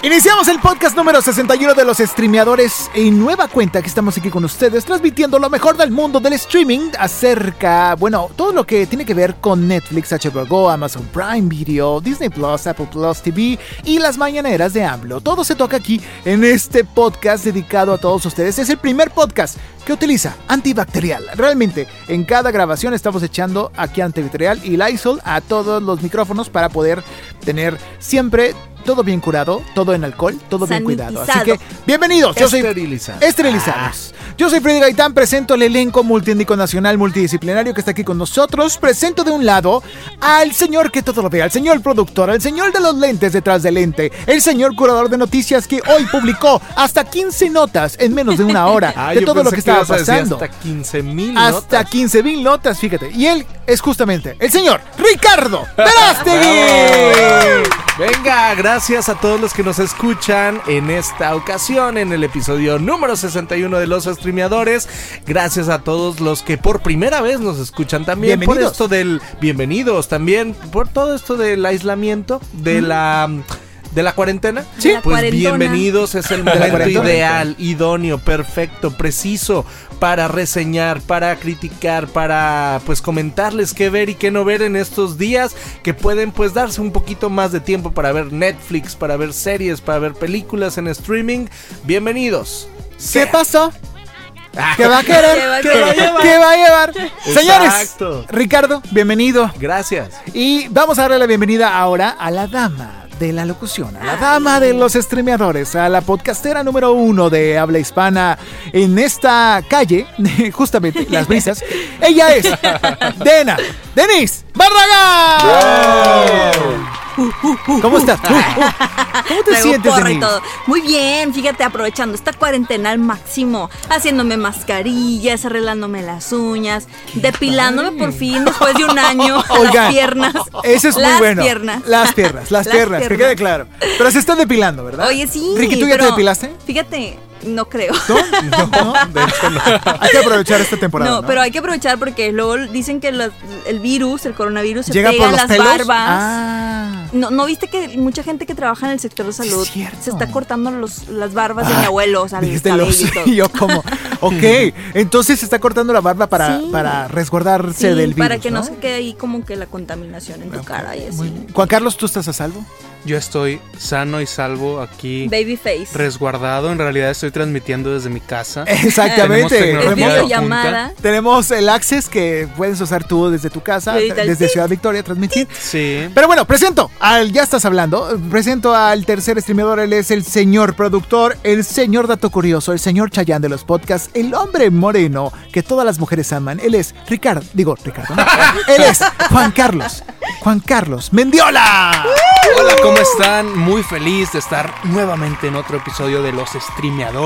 Iniciamos el podcast número 61 de los streameadores en nueva cuenta que estamos aquí con ustedes transmitiendo lo mejor del mundo del streaming acerca, bueno, todo lo que tiene que ver con Netflix, HBO Amazon Prime Video, Disney Plus, Apple Plus TV y las mañaneras de AMLO. Todo se toca aquí en este podcast dedicado a todos ustedes. Es el primer podcast que utiliza antibacterial. Realmente, en cada grabación estamos echando aquí antibacterial y Lysol a todos los micrófonos para poder tener siempre todo bien curado, todo en alcohol, todo bien cuidado. Así que, bienvenidos. Yo soy Esterilizado. Esterilizados. Yo soy Freddy Gaitán, presento el elenco multiétnico nacional multidisciplinario que está aquí con nosotros. Presento de un lado al señor que todo lo ve, al señor productor, al señor de los lentes detrás del lente, el señor curador de noticias que hoy publicó hasta 15 notas en menos de una hora Ah, de yo todo lo que estaba pasando. Hasta 15 mil Hasta 15 mil notas, fíjate. Y él es justamente el señor Ricardo Verástegui. Venga, gracias a todos los que nos escuchan en esta ocasión, en el episodio número 61 de Los Streameadores. Gracias a todos los que por primera vez nos escuchan también. Por esto del. Bienvenidos también. Por todo esto del aislamiento, de la. De la cuarentena. Sí. La Pues cuarentona. bienvenidos, es el momento ideal, idóneo, perfecto, preciso para reseñar, para criticar, para pues comentarles qué ver y qué no ver en estos días que pueden pues darse un poquito más de tiempo para ver Netflix, para ver series, para ver películas en streaming. Bienvenidos. ¿Qué pasó? ¿Qué va a querer? ¿Qué va a llevar? ¿Qué va a llevar? Señores. Ricardo, bienvenido. Gracias. Y vamos a darle la bienvenida ahora a la dama de la locución, a la dama de los streameadores, a la podcastera número uno de habla hispana en esta calle, justamente Las Brisas. Ella es Dena, Denise Barragán. ¿Cómo estás? ¿Cómo te sientes, porra y todo. Muy bien, fíjate, aprovechando esta cuarentena al máximo, haciéndome mascarillas, arreglándome las uñas, depilándome por fin después de un año Oigan, las piernas. Eso es muy las bueno. Piernas. Las piernas, las, Las piernas, que piernas. quede claro. Pero se está depilando, ¿verdad? Oye, sí. Ricky, ¿tú ya te depilaste? Fíjate, no creo. ¿No? No, de hecho no. Hay que aprovechar esta temporada. No, ¿no? pero hay que aprovechar porque luego dicen que los- el virus, el coronavirus, se Llega pega por los las pelos. barbas. Ah. No, ¿No viste que mucha gente que trabaja en el sector de salud Es se está cortando los, las barbas de mi abuelo, o sea, el Dijiste cabello los- y todo? yo como, ok, entonces se está cortando la barba para, Sí. para resguardarse Sí, del virus, para que no, ¿no? se quede ahí como que la contaminación en tu cara y así. Juan Carlos, ¿tú estás a salvo? Yo estoy sano y salvo aquí, Babyface. resguardado. En realidad estoy transmitiendo desde mi casa. Exactamente. Tenemos el access que puedes usar tú desde tu casa, desde. Ciudad Victoria, transmitir. Sí. Pero bueno, presento al, ya estás hablando, presento al tercer streameador, él es el señor productor, el señor dato curioso, el señor Chayán de los podcasts, el hombre moreno que todas las mujeres aman, él es Ricardo, digo Ricardo, no, él es Juan Carlos, Juan Carlos Mendiola. Hola, ¿cómo están? Muy feliz de estar nuevamente en otro episodio de Los Streameadores.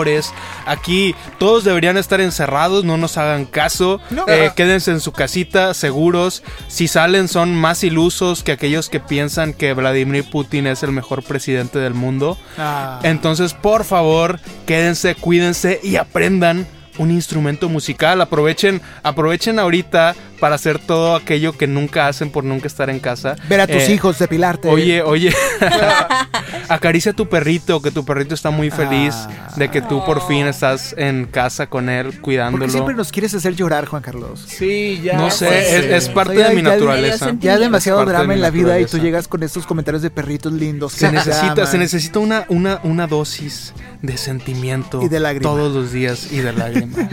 Aquí todos deberían estar encerrados, no nos hagan caso. No. Eh, quédense en su casita, seguros. Si salen, son más ilusos que aquellos que piensan que Vladimir Putin es el mejor presidente del mundo. Ah. Entonces, por favor, quédense, cuídense y aprendan un instrumento musical. Aprovechen, aprovechen ahorita para hacer todo aquello que nunca hacen por nunca estar en casa. Ver a tus Eh, hijos depilarte. Oye, oye, acaricia a tu perrito, que tu perrito está muy feliz Ah. de que tú por fin estás en casa con él, ¿por cuidándolo. qué siempre nos quieres hacer llorar, Juan Carlos? Sí, ya. No sé, pues, es, sí. es parte de mi ya- naturaleza. ya- hay demasiado drama en la vida y tú llegas con estos comentarios de perritos lindos. que Se necesita, aman. se necesita una, una, una dosis de sentimiento Y de todos los días y de Qué mal.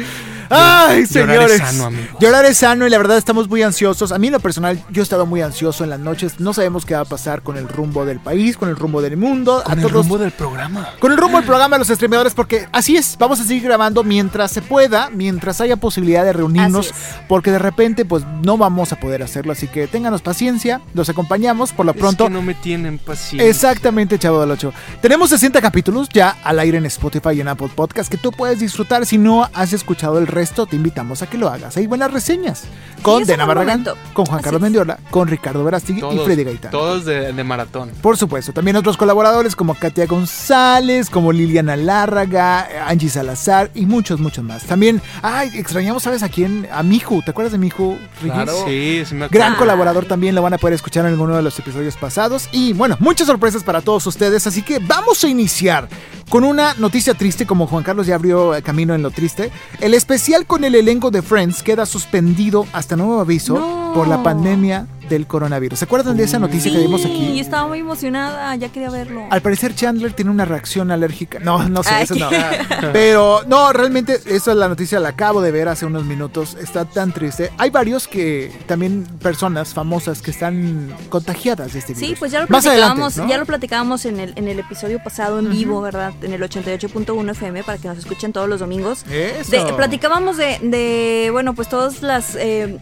Ay, Llorar señores. es sano, amigos. Llorar es sano y la verdad estamos muy ansiosos. A mí en lo personal, yo he estado muy ansioso en las noches. No sabemos qué va a pasar con el rumbo del país, con el rumbo del mundo. Con a el todos- rumbo del programa. Con el rumbo del programa de los streamadores, porque así es, vamos a seguir grabando mientras se pueda, mientras haya posibilidad de reunirnos, porque de repente pues no vamos a poder hacerlo, así que ténganos paciencia, los acompañamos por lo pronto. Es que no me tienen paciencia. Exactamente, Chavo del 8. Tenemos 60 capítulos ya al aire en Spotify y en Apple Podcast que tú puedes disfrutar. Si no has escuchado el resto, te invitamos a que lo hagas. Hay buenas reseñas con Dena Barragán, con Juan Así Carlos es. Mendiola, con Ricardo Verástegui y Freddy Gaitán. todos de, de maratón. Por supuesto, también otros colaboradores como Katia González, como Liliana Lárraga, Angie Salazar y muchos, muchos más. También, ay, extrañamos, ¿sabes a quién? A Miju, ¿te acuerdas de Miju? Ricky? Sí, sí me acuerdo. Gran colaborador también, lo van a poder escuchar en alguno de los episodios pasados. Y bueno, muchas sorpresas para todos ustedes, así que vamos a iniciar con una noticia triste, como Juan Carlos ya abrió camino en lo triste. El especial con el elenco de Friends queda suspendido hasta nuevo aviso No. por la pandemia del coronavirus. ¿Se acuerdan de esa noticia que vimos Sí, aquí? estaba muy emocionada, ya quería verlo. Al parecer Chandler tiene una reacción alérgica. No, no sé, Ay. eso no. Pero no, realmente esa es la noticia, la acabo de ver hace unos minutos. Está tan triste. Hay varios que también personas famosas que están contagiadas de este virus. Sí, pues ya lo platicábamos, ¿no? ya lo platicábamos en el, en el episodio pasado en vivo, ¿verdad? En el 88.1 FM para que nos escuchen todos los domingos. Eso. De- platicábamos de, de, bueno, pues todas las, eh,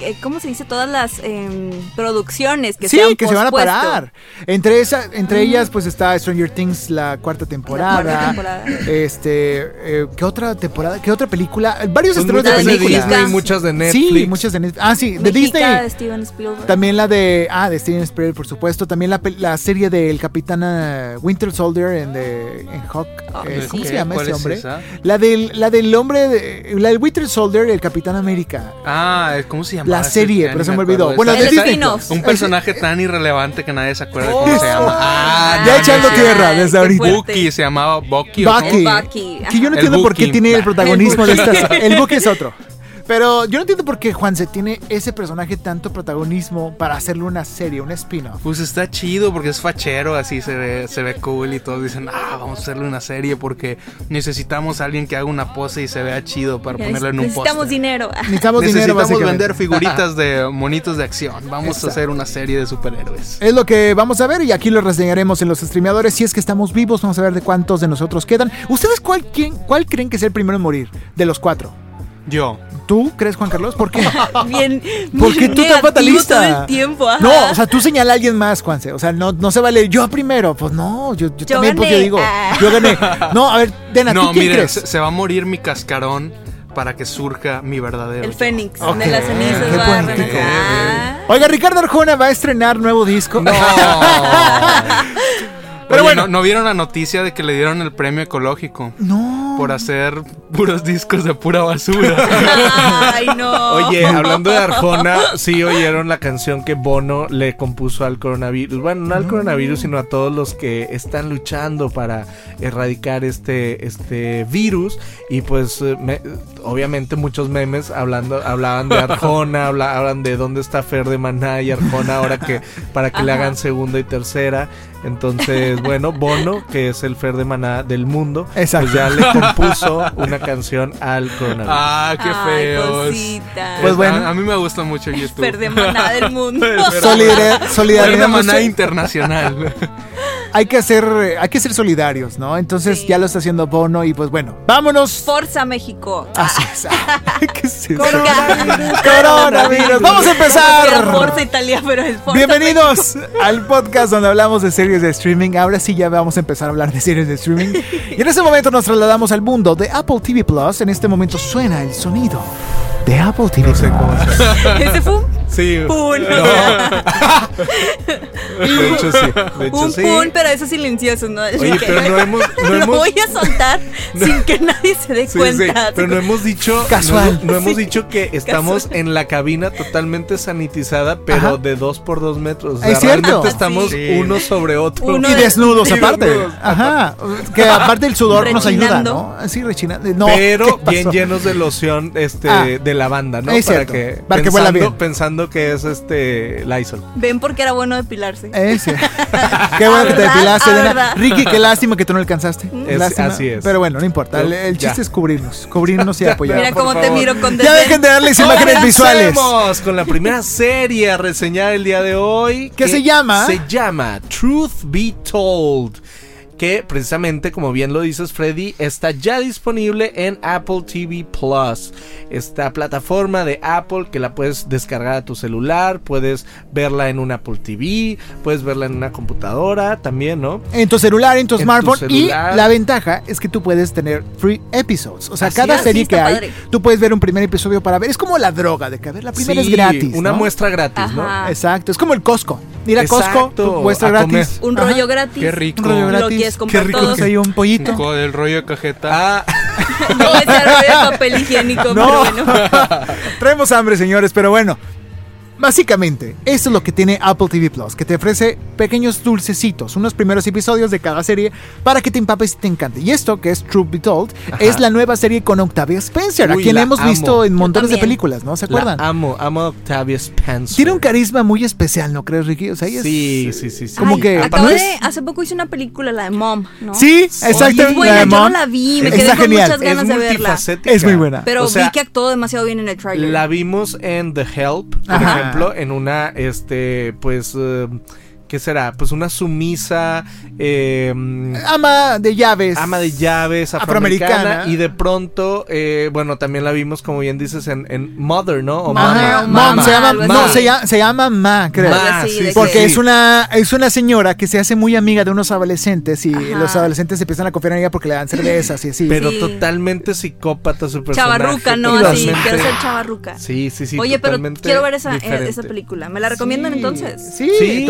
eh, ¿cómo se dice? Todas las eh, producciones que sí, se han que se van a parar. Entre esa, entre ellas, pues está Stranger Things, la cuarta temporada. cuarta temporada. Este, eh, ¿qué otra temporada? ¿Qué otra película? Varios estrenos de muchas de películas. Disney, muchas de Netflix. Sí, muchas de Netflix. Ah, sí, de Mexica, Disney. de Steven Spielberg. También la de. Ah, de Steven Spielberg, por supuesto. También la, la serie del Capitán eh, Winter Soldier en, de, en Hawk. Ah, eh, sí. ¿Cómo se llama ¿Cuál ese es hombre? La del, la del hombre. De, la del Winter Soldier, el Capitán América. Ah, ¿cómo se llama? La serie, pero se me olvidó. Bueno, de Disney. Un personaje tan irrelevante que nadie se acuerda de cómo se llama. Ah, Ya echando tierra desde ahorita. Bucky se llamaba Bucky. Bucky. Bucky, Que yo no entiendo El por qué tiene el protagonismo de estas. El Bucky es otro. Pero yo no entiendo por qué Juanse tiene ese personaje tanto protagonismo para hacerle una serie, un spin-off. Pues está chido porque es fachero, así se ve, se ve cool y todos dicen, ah, vamos a hacerle una serie porque necesitamos a alguien que haga una pose y se vea chido para ponerle en un Necesitamos poste. dinero. Necesitamos, dinero, Necesitamos vender figuritas de monitos de acción. Vamos Exacto. a hacer una serie de superhéroes. Es lo que vamos a ver y aquí lo reseñaremos en los streameadores. Si es que estamos vivos, vamos a ver de cuántos de nosotros quedan. ¿Ustedes cuál, quién- cuál creen que es el primero en morir de los cuatro? Yo. ¿Tú crees, Juan Carlos? ¿Por qué? Bien, ¿Por qué bien tú tan fatalista? todo el tiempo. ajá. No, o sea, tú señala a alguien más, Juanse. O sea, no, no se vale yo primero. Pues no, yo, yo, Yo también, pues yo gané. digo, Ah. yo gané. No, a ver, Dena, ¿tú No, quién miren, crees? se, se va a morir mi cascarón para que surja mi verdadero. El yo. Fénix de las cenizas qué va a poético. renacer. Oiga, Ricardo Arjona va a estrenar nuevo disco. No. Pero Oye, bueno. ¿no, ¿no vieron la noticia de que le dieron el premio ecológico No. por hacer puros discos de pura basura? Ay, no. Oye, hablando de Arjona, sí oyeron la canción que Bono le compuso al coronavirus. Bueno, no al coronavirus, sino a todos los que están luchando para erradicar este, este virus. Y pues, eh, me- obviamente, muchos memes hablando, hablaban de Arjona, habla- hablan de dónde está Fer de Maná y Arjona ahora que para que le hagan segunda y tercera. Entonces, bueno, Bono, que es el Fer de Maná del mundo, Exacto. pues ya le compuso una canción al coronavirus. ah, qué Ay, feos. cosita. Pues bueno. A, a mí me gusta mucho YouTube. Fer de maná del mundo. Solidar- Fer solidaridad. de Maná Hay que ser, hay que ser solidarios, ¿no? Entonces Sí. ya lo está haciendo Bono y pues bueno, vámonos. Forza México. Así es. ¿Qué es eso? Coronavirus. Coronavirus. Vamos a empezar. Forza Italia, pero es Forza Bienvenidos al podcast donde hablamos de series de streaming. Ahora sí ya vamos a empezar a hablar de series de streaming. Y en este momento nos trasladamos al mundo de Apple TV Plus. En este momento suena el sonido de Apple TV Plus. México. Ese fue un Sí. pun. De hecho, sí. De hecho, Un sí. pun, pero eso silencioso, ¿no? Oye, pero no hemos. No Lo hemos voy a soltar sin que nadie se dé Sí, sí, cuenta. pero no hemos dicho Casual. No, no hemos Sí. dicho que estamos Casual. en la cabina totalmente sanitizada, pero Ajá. de dos por dos metros. O sea, Es cierto. realmente estamos Sí. uno sobre otro. Uno Y desnudos Y aparte. desnudos. Ajá. Que aparte el sudor nos ayuda. ¿no? Sí, rechinando. No, pero bien llenos de loción este Ah. de lavanda, ¿no? Es para cierto. que Para que huela pensando, bien. pensando lo que es este Lysol. Ven porque era bueno depilarse. Ese. qué bueno Ah, que te depilaste, Ah, Elena. ¿verdad? Ricky, qué lástima que tú no alcanzaste. Es- Lástima. así es. Pero bueno, no importa. El, el Ya. chiste es cubrirnos. Cubrirnos y apoyar. Mira cómo te miro con Ya dejen de darles imágenes visuales. Comencemos con la primera serie a reseñar el día de hoy. ¿Qué que se llama? Se llama Truth Be Told. Que precisamente, como bien lo dices, Freddy, está ya disponible en Apple TV Plus. Esta plataforma de Apple que la puedes descargar a tu celular, puedes verla en un Apple TV, puedes verla en una computadora también, ¿no? En tu celular, en tu En tu smartphone. celular. Y la ventaja es que tú puedes tener free episodes. O sea, Así cada es. serie Sí, que hay, padre. tú puedes ver un primer episodio para ver. Es como la droga de que a ver, la primera Sí, es gratis. Una ¿no? muestra gratis, ¿no? Exacto. Es como el Costco. Ir a Costco, Exacto, muestra a gratis. Un Ajá. rollo gratis. Qué rico. Un rollo Lo gratis. Quieres comprar Qué rico todo. que hay un pollito. Con el rollo de cajeta. Ah, No ese rollo de papel higiénico, No. pero bueno. Traemos hambre, señores, pero bueno. Básicamente, eso es lo que tiene Apple TV Plus, que te ofrece pequeños dulcecitos, unos primeros episodios de cada serie para que te empapes y te encante. Y esto, que es Truth Be Told, es la nueva serie con Octavia Spencer, a quien la hemos amo. visto en montones de películas, ¿no? ¿Se la acuerdan? amo, amo a Octavia Spencer. Tiene un carisma muy especial, ¿no crees, Ricky? O sea, ella es- Sí, sí, sí, sí. Como Ay, que- acabo ¿no de, hace poco hice una película, la de Mom, ¿no? Sí, exacto. Es buena, la de yo no Mom. la vi, me Está quedé con genial. muchas ganas es de verla. multifacética. Es muy buena. Pero O sea, vi que actuó demasiado bien en el trailer. La vimos en The Help, por Ajá. Ejemplo, en una, este, pues, eh, ¿qué será? Pues una sumisa eh, Ama de llaves. ama de llaves afroamericana, Afroamericana. y de pronto, eh, bueno, también la vimos, como bien dices, en, en Mother, ¿no? O Mom, Mama, se llama, algo no, se llama, se llama Ma, creo. Ma, sí, sí, Porque que- sí. es una es una señora que se hace muy amiga de unos adolescentes y Ajá. los adolescentes empiezan a confiar en ella porque le dan cervezas y así. Pero Sí. totalmente psicópata su personaje. Chavarruca, ¿no? Totalmente- quiero ser chavarruca. Sí, sí, sí. Oye, pero totalmente quiero ver esa, eh, esa película. ¿Me la recomiendan Sí, entonces? Sí, Sí.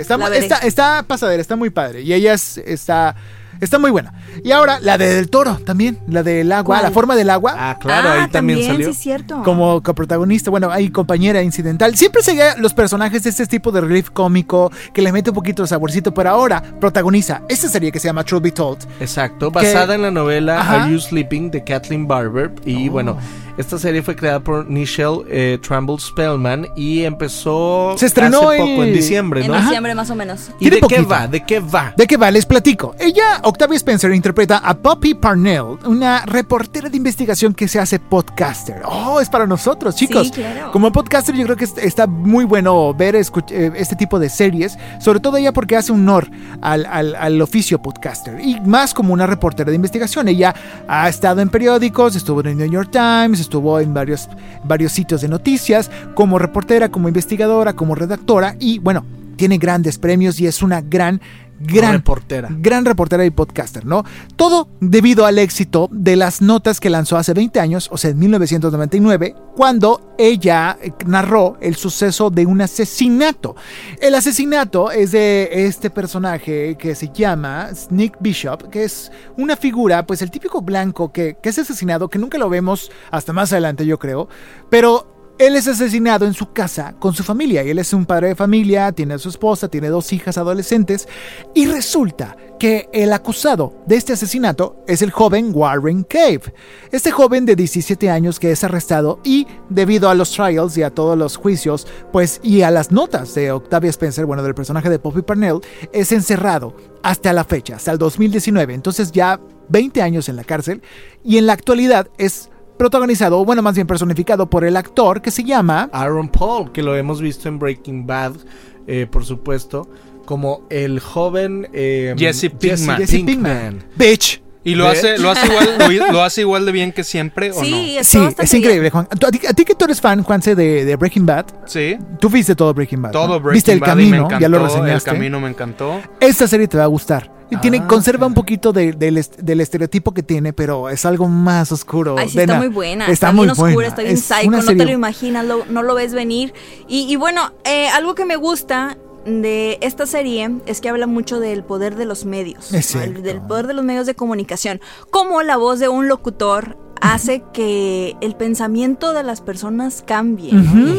Está, está, está pasadera, está muy padre. Y ella es- está, está muy buena. Y ahora la de Del Toro también, la del agua, ¿Cuál? la forma del agua. Ah, claro, Ah, ahí también, salió. sí es cierto. Como coprotagonista, bueno, ahí compañera incidental. Siempre seguía los personajes de este tipo de relief cómico que le mete un poquito de saborcito, pero ahora protagoniza esta serie que se llama Truth Be Told. Exacto, basada en la novela Ajá. Are You Sleeping de Kathleen Barber. Y Oh. bueno, esta serie fue creada por Nichelle eh, Trumbull Spellman y empezó Se estrenó hace poco, el- en diciembre, En ¿no? Ajá. diciembre más o menos. ¿Y de qué va? ¿De qué va? ¿De qué va? Les platico. Ella, Octavia Spencer, interpreta a Poppy Parnell, una reportera de investigación que se hace podcaster. Oh, es para nosotros, chicos. Sí, claro. Como podcaster yo creo que est- está muy bueno ver escuch- eh, este tipo de series, sobre todo ella porque hace honor al, al- al oficio podcaster y más como una reportera de investigación. Ella ha estado en periódicos, estuvo en el New York Times, estuvo en varios, varios sitios de noticias, como reportera, como investigadora, como redactora y bueno, tiene grandes premios y es una gran... Gran reportera. gran reportera y podcaster, ¿no? Todo debido al éxito de las notas que lanzó hace 20 años, o sea, en 1999, cuando ella eh, narró el suceso de un asesinato. El asesinato es de este personaje que se llama Nick Bishop, que es una figura, pues el típico blanco que, que es asesinado, que nunca lo vemos hasta más adelante, yo creo, pero él es asesinado en su casa con su familia él es un padre de familia, tiene a su esposa, tiene dos hijas adolescentes y resulta que el acusado de este asesinato es el joven Warren Cave. Este joven de 17 años que es arrestado y debido a los trials y a todos los juicios, pues y a las notas de Octavia Spencer, bueno, del personaje de Poppy Parnell, es encerrado hasta la fecha, hasta el 2019. Entonces ya 20 años en la cárcel y en la actualidad es protagonizado, o bueno, más bien personificado por el actor que se llama... Aaron Paul, que lo hemos visto en Breaking Bad, eh, por supuesto, como el joven eh, Jesse Pinkman. Jesse Pinkman. Bitch. Y lo hace, lo hace igual, lo, lo hace igual de bien que siempre, ¿o Sí, está Sí, bastante es increíble. Juan. ¿Tú- A ti, a ti que tú eres fan, Juanse, de, de Breaking Bad, no? Sí. tú viste todo Breaking Bad. Todo ¿no? Breaking Viste el Bad y me camino, encantó, ya lo El reseñaste. camino me encantó. Esta serie te va a gustar. Y tiene, Ah, conserva un poquito de- del, est- del estereotipo que tiene, pero es algo más oscuro. Ay, sí, Dena. está muy buena. Está, Está, muy bien oscura, buena. está bien Es psycho, no serie- te lo imaginas, lo- no lo ves venir. Y, y bueno, eh, algo que me gusta de esta serie es que habla mucho del poder de los medios, ¿no? Del poder de los medios de comunicación, como la voz de un locutor hace que el pensamiento de las personas cambie.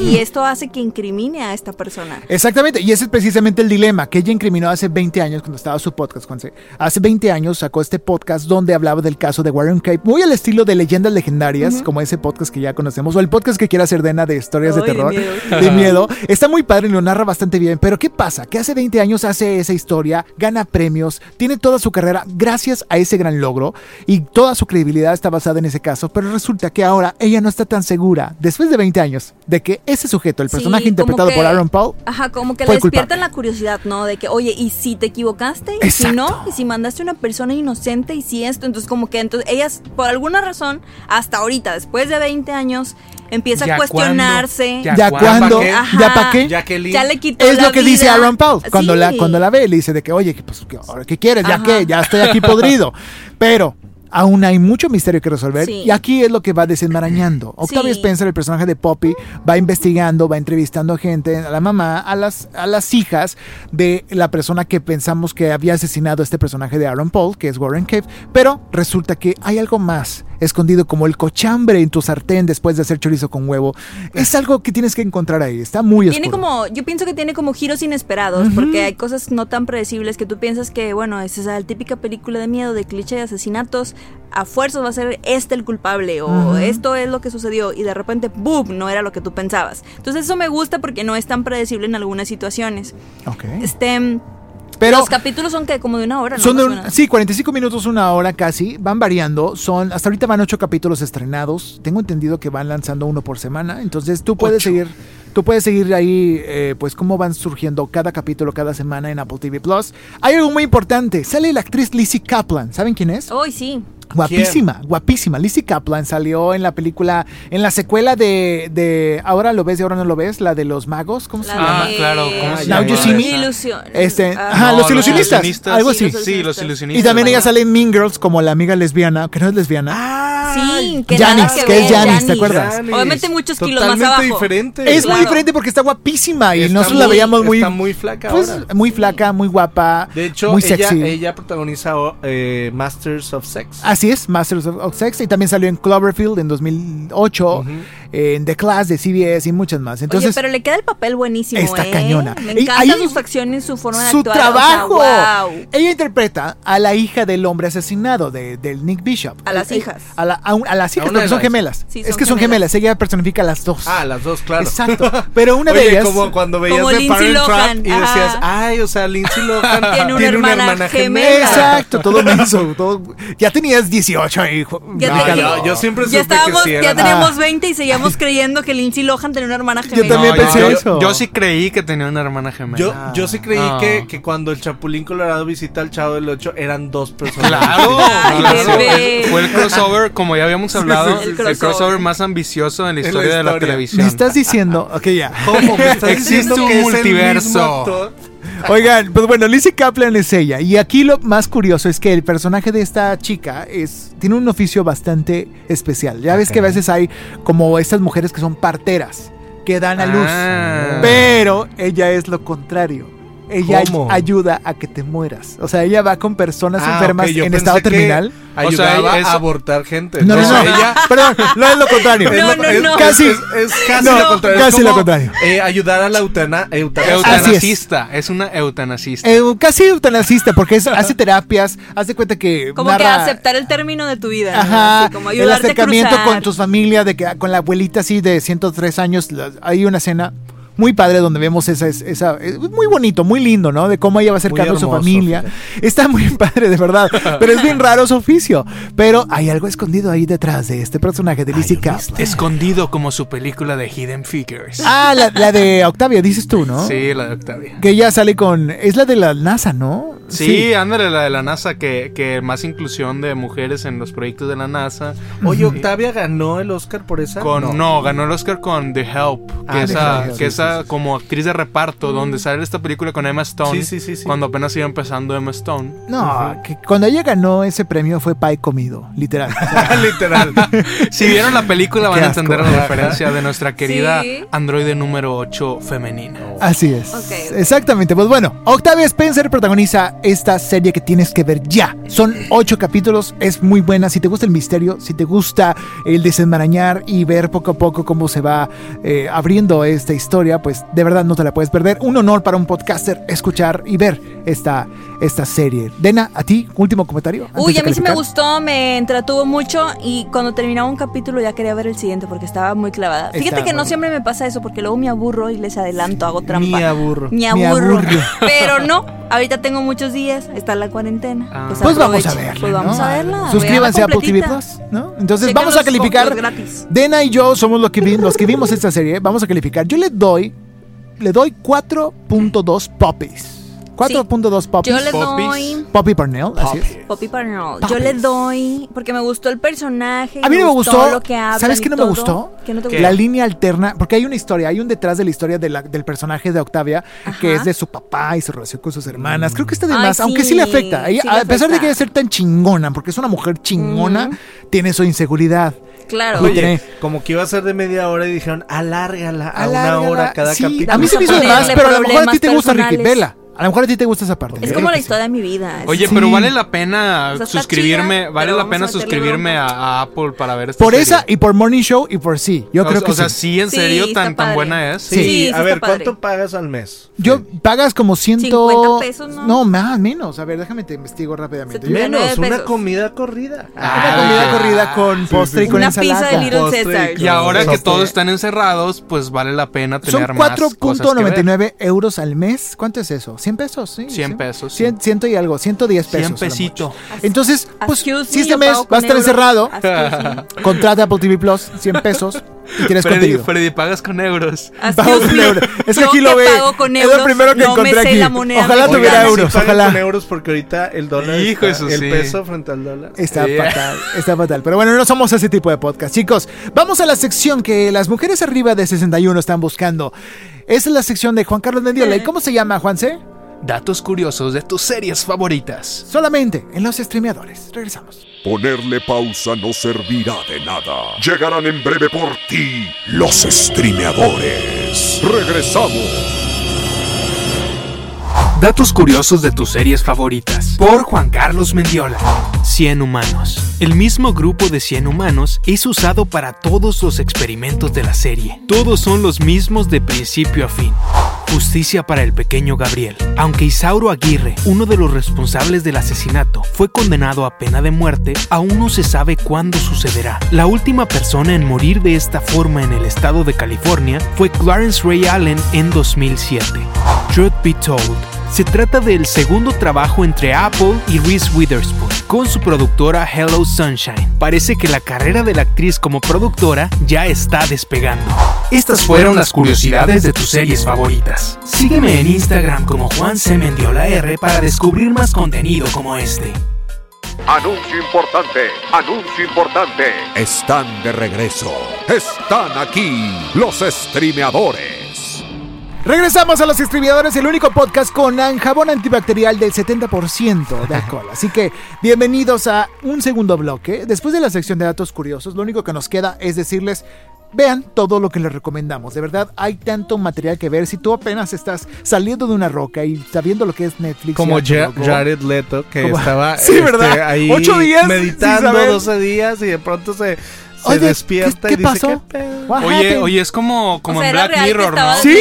Y esto hace que incrimine a esta persona. Exactamente, y ese es precisamente el dilema que ella incriminó hace 20 años cuando estaba su podcast. Juanse. Hace 20 años sacó este podcast donde hablaba del caso de Warren Cape, muy al estilo de leyendas legendarias, como ese podcast que ya conocemos, o el podcast que quiere hacer Dena de historias de Ay, de terror, miedo. de miedo. Está muy padre y lo narra bastante bien, pero ¿qué pasa? Que hace 20 años hace esa historia, gana premios, tiene toda su carrera gracias a ese gran logro y toda su credibilidad está basada en ese caso, pero resulta que ahora ella no está tan segura, después de 20 años, de que ese sujeto, el personaje interpretado que- por Aaron Paul, Ajá, como que le despiertan culpable. la curiosidad, ¿no? De que, oye, ¿y si te equivocaste? ¿Y si no? ¿Y si mandaste a una persona inocente? ¿Y si esto? Entonces, como que entonces ellas, por alguna razón, hasta ahorita, después de 20 años, empieza ¿Ya a cuestionarse. ¿Ya cuándo? cuándo? ¿Pa' qué? ¿Ya para qué? Ya le quitó Es la lo que dice. Aaron Paul cuando, Sí. la, cuando la ve, le dice de que, oye, que, pues, que, ahora, ¿qué quieres? ¿Ya Ajá. qué? Ya estoy aquí podrido. Pero aún hay mucho misterio que resolver Sí. y aquí es lo que va desenmarañando. Octavia Sí. Spencer, el personaje de Poppy, va investigando, va entrevistando gente, a la mamá, a las, a las hijas de la persona que pensamos que había asesinado a este personaje de Aaron Paul, que es Warren Cave, pero resulta que hay algo más escondido como el cochambre en tu sartén después de hacer chorizo con huevo. Es algo que tienes que encontrar ahí, está muy Tiene oscuro. como, yo pienso que tiene como giros inesperados, porque hay cosas no tan predecibles que tú piensas que, bueno, es esa típica película de miedo, de cliché de asesinatos, a fuerzas va a ser este el culpable, o esto es lo que sucedió, y de repente, ¡boom!, no era lo que tú pensabas. Entonces eso me gusta porque no es tan predecible en algunas situaciones. Ok. Este, Pero los capítulos son que como de una hora, ¿no? son de un- sí, 45 minutos, una hora casi. Van variando. Son hasta ahorita van ocho capítulos estrenados. Tengo entendido que van lanzando uno por semana. Entonces tú puedes Ocho. seguir. Tú puedes seguir ahí, eh, pues, cómo van surgiendo cada capítulo cada semana en Apple TV Plus. Hay algo muy importante. Sale la actriz Lizzie Kaplan. ¿Saben quién es? Hoy sí. Guapísima, guapísima. Lizzie Kaplan salió en la película, en la secuela de, de Ahora lo ves y ahora no lo ves, la de los magos. ¿Cómo se La llama? Ah, claro, ¿cómo se Now llama You See Me. Ilusión. Este, Ah, ajá, No, los ilusionistas, algo Sí, así. los Sí, los ilusionistas. Y también ella sale en Mean Girls como la amiga lesbiana, que no es lesbiana. Sí, que Janice, nada que, que es Janice, ¿te acuerdas? Janice. Obviamente muchos kilos más Totalmente abajo. diferente. es muy diferente porque está guapísima y Está nosotros la veíamos muy, Está muy flaca pues, ahora. muy flaca, muy guapa, De hecho, muy ella, sexy. ella protagoniza eh, Masters of Sex. Así es, Masters of, Sex y también salió en Cloverfield en 2008, Ujú. En The Class de CBS y muchas más. Entonces, Oye, pero le queda el papel buenísimo, Está ¿eh? cañona. Me Y encantan ahí- sus facciones, su forma de su actuar. trabajo. O sea, wow. Ella interpreta a la hija del hombre asesinado de, del Nick Bishop. A las Eh, hijas. A, la- a un- a las hijas, una porque de son las- gemelas. Sí, es son que son gemelas. gemelas. Ella personifica a las dos. Ah, las dos, claro. Exacto. Pero una de Oye, ellas. como cuando veías Como The Lindsay Parent Trap Lohan, y decías, ajá. ay, o sea, Lindsay Lohan Tiene una hermana gemela. Exacto, todo menso. todo- Ya tenías 18, hijo. Ya No, te- yo, yo siempre Ya supe estábamos, que sí ya teníamos Ah. 20 y seguíamos creyendo que Lindsay Lohan tenía una hermana gemela. también No, pensé yo, eso. yo sí creí que tenía una hermana gemela. Yo, yo sí creí Ah. que, que cuando el Chapulín Colorado visita al Chavo del 8 eran dos personas. Claro, Ay, claro. fue el crossover, como ya habíamos hablado, sí, sí. el, El crossover. crossover más ambicioso en la En la historia de la televisión. Me estás diciendo. Ok, ya. ¿Cómo? ¿Me estás Existe diciendo un que es el multiverso. mismo actor? Oigan, pues bueno, Lizzie Kaplan es ella. Y aquí lo más curioso es que el personaje de esta chica es, tiene un oficio bastante especial. Ya ves que a veces hay como estas mujeres que son parteras, que dan a luz. Ah. Pero ella es lo contrario. Ella ¿Cómo? ayuda a que te mueras. O sea, ella va con personas Ah, enfermas en estado terminal. O sea, a abortar gente. No, no, no. ella- Perdón, no es lo contrario. No, es lo- no, es- no. Casi. Es, es casi No, lo contrario. Es casi lo como, contrario. eh, ayudar a la eutana. Eutanasista, es. una eutanasista. Eh, casi eutanasista, porque es- hace terapias, hace cuenta que. Como que aceptar el término de tu vida. ¿no? Ajá, Así como el a acercamiento con tus familia, de que con la abuelita así de 103 años, la- hay una escena muy padre donde vemos esa, esa, es muy bonito, muy lindo, ¿no? De cómo ella va acercando a su familia. Está muy padre, de verdad, pero es bien raro su oficio. Pero hay algo escondido ahí detrás de este personaje de Lizzie Kaplan. Escondido como su película de Hidden Figures. Ah, la, la de Octavia, dices tú, ¿no? Sí, la de Octavia. Que ella sale con... Es la de la NASA, ¿no? Sí, ándale, la de la NASA, que, que más inclusión de mujeres en los proyectos de la NASA. Oye, Octavia ganó el Oscar por esa. Con, no. ganó el Oscar con The Help, que Ah, esa, que esa como actriz de reparto, donde sale esta película con Emma Stone. Sí, sí, sí, sí. Cuando apenas iba empezando Emma Stone. No, que cuando ella ganó ese premio fue pie comido, literal. Literal. Si vieron la película van a entender la referencia de nuestra querida Sí. androide número 8 femenina. Así es. Exactamente, pues bueno, Octavia Spencer protagoniza esta serie que tienes que ver ya. Son ocho capítulos, es muy buena. Si te gusta el misterio, si te gusta el desenmarañar y ver poco a poco cómo se va eh, abriendo esta historia, pues de verdad no te la puedes perder. Un honor para un podcaster escuchar y ver esta, esta serie. Dena, a ti, último comentario. Uy, a mí sí me gustó, me entretuvo mucho y cuando terminaba un capítulo ya quería ver el siguiente porque estaba muy clavada. Fíjate Está que no siempre me pasa eso porque luego me aburro y les adelanto, hago trampa. Me aburro. Me aburro. aburro. Pero no, ahorita tengo muchos días, está la cuarentena. Ah. Pues vamos a verla. Pues vamos ¿no? a verla. Suscríbanse a Apple TV. Plus, ¿no? Entonces Chequen vamos a calificar. gratis. Dena y yo somos los que, vi- los que vimos esta serie. Vamos a calificar. Yo le doy, le doy 4.2 poppies. 4.2 poppies. Yo le doy Poppy Parnell, así es. Poppy Parnell. Poppies. Yo le doy porque me gustó el personaje. A mí no me gustó. lo que hablan ¿Sabes qué no me gustó? ¿Qué no te ¿Qué? gustó? La línea alterna, porque hay una historia, hay un detrás de la historia de la- del personaje de Octavia, que es de su papá y su relación con sus hermanas. Creo que está de Ay, más, aunque sí le sí, afecta. Ella, sí le a pesar de que debe ser tan chingona, porque es una mujer chingona, tiene su inseguridad. Claro. Oye, como que iba a ser de media hora y dijeron, alárgala a Alárgala. una hora cada Sí, capítulo. A mí se me hizo de más, pero a lo mejor a ti te gusta Ricky. Vela. A lo mejor a ti te gusta esa parte. Es como la sí. historia de mi vida. es- Oye, Sí. pero vale la pena O sea, está suscribirme, chida, vale la pena suscribirme a, Apple para ver esta Por serie. esa y por Morning Show y por sí. Yo o, creo que o sea, sí. en serio, tan, tan buena es. Sí. Sí, Sí, sí a ver, padre. ¿cuánto pagas al mes? Yo pagas como ciento... 50 pesos, ¿no? No, más, menos. A ver, déjame te investigo rápidamente. Yo- 79 Menos, una comida corrida. Una comida corrida con postre y con Una ensalada. pizza de Little y ahora que todos están encerrados, pues vale la pena Son tener más ver. 4.99 euros al mes. ¿Cuánto es eso? ¿100 pesos? Sí. 100 sí. pesos, sí. 100, ciento y algo, 110 pesos. 100 a lo pesito. Entonces, pues, Excuse si este mes va a estar euros. encerrado, contrata Apple TV Plus, 100 pesos y tienes Freddy, contenido. Freddy, pagas con euros. Pago con euros. Es que aquí lo ve. pago con Es lo euros, primero que no encontré aquí. la moneda Ojalá mexicana. tuviera euros, pagan ojalá. con euros porque ahorita el dólar Hijo está- el sí. peso frente al dólar. Está Yeah. fatal, está fatal. Pero bueno, no somos ese tipo de podcast. Chicos, vamos a la sección que las mujeres arriba de 61 están buscando. Esa es la sección de Juan Carlos Mendiola. ¿Y cómo se llama, Juanse? Datos curiosos de tus series favoritas. Solamente en los streameadores. Regresamos. Ponerle pausa no servirá de nada. Llegarán en breve por ti los streameadores. Regresamos. Datos curiosos de tus series favoritas. Por Juan Carlos Mendiola. 100 humanos. El mismo grupo de 100 humanos es usado para todos los experimentos de la serie. Todos son los mismos de principio a fin. Justicia para el pequeño Gabriel. Aunque Isauro Aguirre, uno de los responsables del asesinato, fue condenado a pena de muerte, aún no se sabe cuándo sucederá. La última persona en morir de esta forma en el estado de California fue Clarence Ray Allen en 2007. Truth Be Told. Se trata del segundo trabajo entre Apple y Reese Witherspoon, con su productora Hello Sunshine. Parece que la carrera de la actriz como productora ya está despegando. Estas fueron las curiosidades de tus series favoritas. Sígueme en Instagram como Juan C. Mendiola R para descubrir más contenido como este. Anuncio importante, anuncio importante. Están de regreso. Están aquí los streameadores. Regresamos a los streameadores, el único podcast con jabón antibacterial del 70% de alcohol. Así que bienvenidos a un segundo bloque. Después de la sección de datos curiosos, lo único que nos queda es decirles... Vean todo lo que les recomendamos. De verdad, hay tanto material que ver. Si tú apenas estás saliendo de una roca y sabiendo lo que es Netflix. Como y Ja- HBO, Jared Leto, que Como- estaba Sí, este, ¿verdad? ahí Ocho días meditando saber. 12 días y de pronto se, se Oye, despierta ¿qué- y qué dice, pasó? ¿qué pedo?". What Oye, happened? oye, es como, como O sea, en Black Mirror, estaba ¿no? Sí.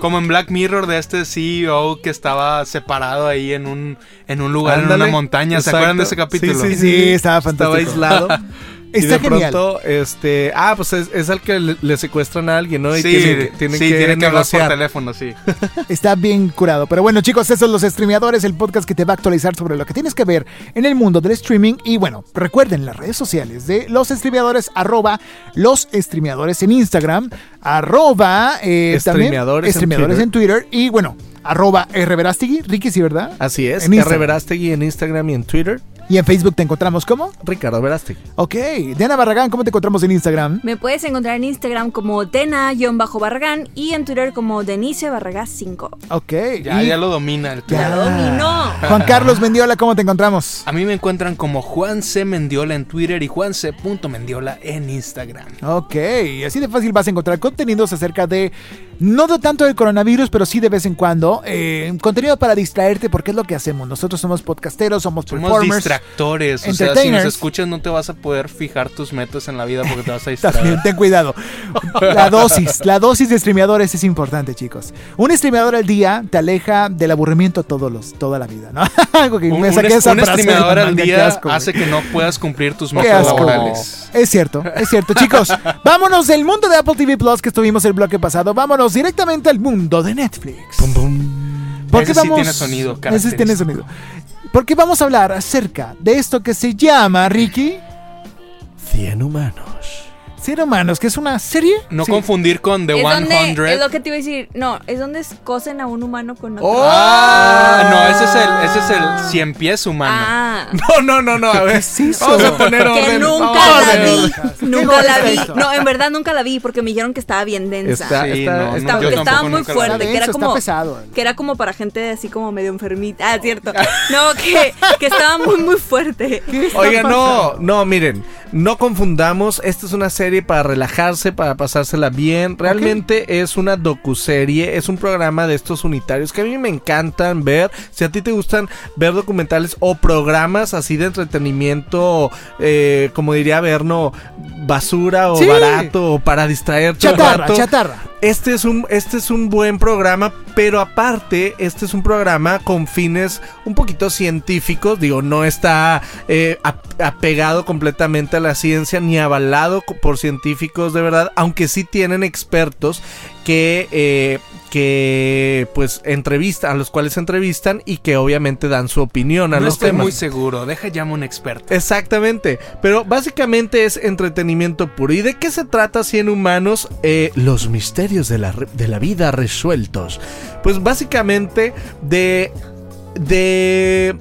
Como en Black Mirror de este CEO que estaba separado ahí en un, en un lugar, en una montaña. ¿Se acuerdan de ese capítulo? Sí, sí, Sí, estaba Estaba fantástico. aislado. y Está de genial. pronto, este, ah, pues es, es al que le, le secuestran a alguien, ¿no? Y Sí, tienen, que- tienen sí, que, tiene que hablar por teléfono, sí. Está bien curado. Pero bueno, chicos, esos son los streameadores, el podcast que te va a actualizar sobre lo que tienes que ver en el mundo del streaming. Y bueno, recuerden las redes sociales de los streameadores, arroba los streameadores en Instagram, arroba eh, también Streameadores en Twitter. en Twitter. Y bueno, arroba rverastigui, Ricky, sí, ¿verdad? Así es, En R. Instagram. Verástegui en Instagram y en Twitter. Y en Facebook te encontramos como. Ricardo Verástegui. Ok, Diana Barragán, ¿cómo te encontramos en Instagram? Me puedes encontrar en Instagram como Dena-Barragán y en Twitter como Denise Barragán 5. Ok. Ya, y ya lo domina el Ya. Ya lo dominó. Juan Carlos Mendiola, ¿cómo te encontramos? A mí me encuentran como Juan C. Mendiola en Twitter y Juan C. Mendiola en Instagram. Ok, y así de fácil vas a encontrar contenidos acerca de No de tanto del coronavirus, pero sí de vez en cuando. Eh, contenido para distraerte, porque es lo que hacemos. Nosotros somos podcasteros, somos, Somos performers. distractores. O sea, si nos escuchas no te vas a poder fijar tus metas en la vida porque te vas a distraer. También, ten cuidado. La dosis, la dosis de streameadores es importante, chicos. Un streameador al día te aleja del aburrimiento todos los, toda la vida, ¿no? Algo que Un, me un saqué es- esa un frase streameador al día asco, hace que no puedas cumplir tus metas laborales. Es cierto, es cierto. Chicos, vámonos del mundo de Apple TV Plus que estuvimos el bloque pasado. Vámonos directamente al mundo de Netflix. ¿Por Ese sí tiene sonido Ese sí tiene sonido. Porque vamos a hablar acerca de esto que se llama, Ricky, 100 humanos. Cien Humanos, que es una serie. No Sí. confundir con The es donde, 100. es lo que te iba a decir. No, es donde cosen a un humano con otro. Ah, no, ese es el, ese es el cien pies humano. Ah. No, no, no, no, a ver. ¿Qué es? Vamos a poner Que orden. nunca Vamos a la vi. Nunca la vi. No, en verdad nunca la vi porque me dijeron que estaba bien densa. Está- Sí, está- no, está- no, que yo estaba muy nunca fuerte, que era como pesado. que era como para gente así como medio enfermita, ah, cierto. No, que, que estaba muy muy fuerte. ¿Qué está Oiga, no, no, miren, no confundamos, esta es una serie para relajarse, para pasársela bien, realmente es una docuserie, es un programa de estos unitarios que a mí me encantan ver, si a ti te gustan ver documentales o programas así de entretenimiento, eh, como diría Berno, basura o Sí. barato o para distraerte Chatarra, chatarra. este es un este es un buen programa, pero aparte este es un programa con fines un poquito científicos, digo, no está eh, ap- apegado completamente a la ciencia ni avalado por científicos de verdad, aunque sí tienen expertos que eh, que pues entrevistan, a los cuales entrevistan y que obviamente dan su opinión a No los estoy temas. muy seguro. Deja llamo a un experto. Exactamente, pero básicamente es entretenimiento puro. ¿Y de qué se trata 100 humanos? Eh, los misterios de la, de la vida resueltos. Pues básicamente de, de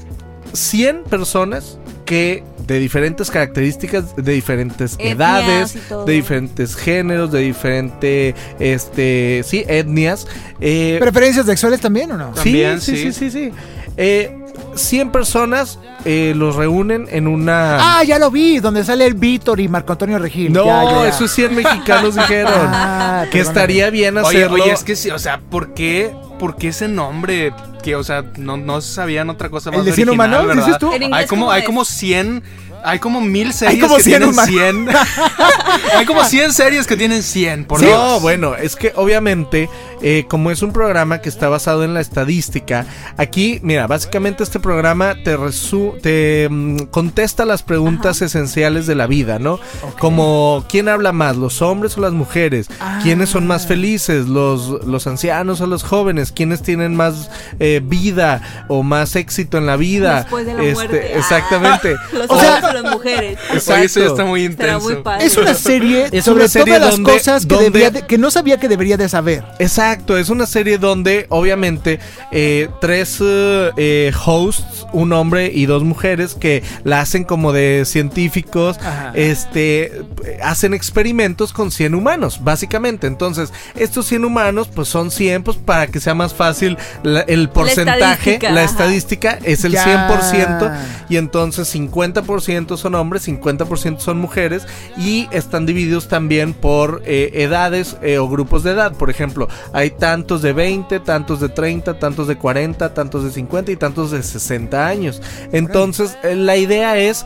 100 personas que de diferentes características, de diferentes Etnias edades, de diferentes géneros, de diferentes, este, sí, etnias. eh, ¿Preferencias sexuales también o no? También, sí, sí, sí. sí, sí, sí. Eh, 100 personas eh, los reúnen en una... Ah, ya lo vi, donde sale el Víctor y Marco Antonio Regil. no, Ya, ya, ya. esos 100 mexicanos dijeron Ah, que estaría bien hacerlo. oye, es que sí, o sea, ¿por qué, por qué ese nombre? Que, o sea, no, no sabían otra cosa más ¿El de 100 original, humanos, dices tú? Hay como, ¿cómo hay como 100, hay como mil series como que 100 tienen humanos. 100. hay como 100 series que tienen 100, por no, Dios. bueno, es que obviamente, eh, como es un programa que está basado en la estadística, aquí, mira, básicamente este programa te, resu- te mm, contesta las preguntas esenciales de la vida, ¿no? Como, ¿quién habla más, los hombres o las mujeres? ¿Quiénes son más felices, los, los ancianos o los jóvenes? ¿Quiénes tienen más eh, vida o más éxito en la vida? Después de la Este, muerte. Ah. Exactamente. Los O sea- hombres o las mujeres. Oye, eso ya está muy intenso. muy padre. Es una serie Es sobre una serie todas las cosas que, donde- debía de- que no sabía que debería de saber. Exacto, es una serie donde obviamente eh, tres eh, hosts, un hombre y dos mujeres que la hacen como de científicos, Ajá. este, hacen experimentos con 100 humanos, básicamente. Entonces, estos 100 humanos pues son 100 pues para que sea más fácil la- el porcentaje, estadística, la estadística es el Ya. 100% y entonces 50% son hombres, 50% son mujeres y están divididos también por eh, edades eh, o grupos de edad. Por ejemplo, hay tantos de 20, tantos de 30, tantos de 40, tantos de 50 y tantos de 60 años. Entonces, eh, la idea es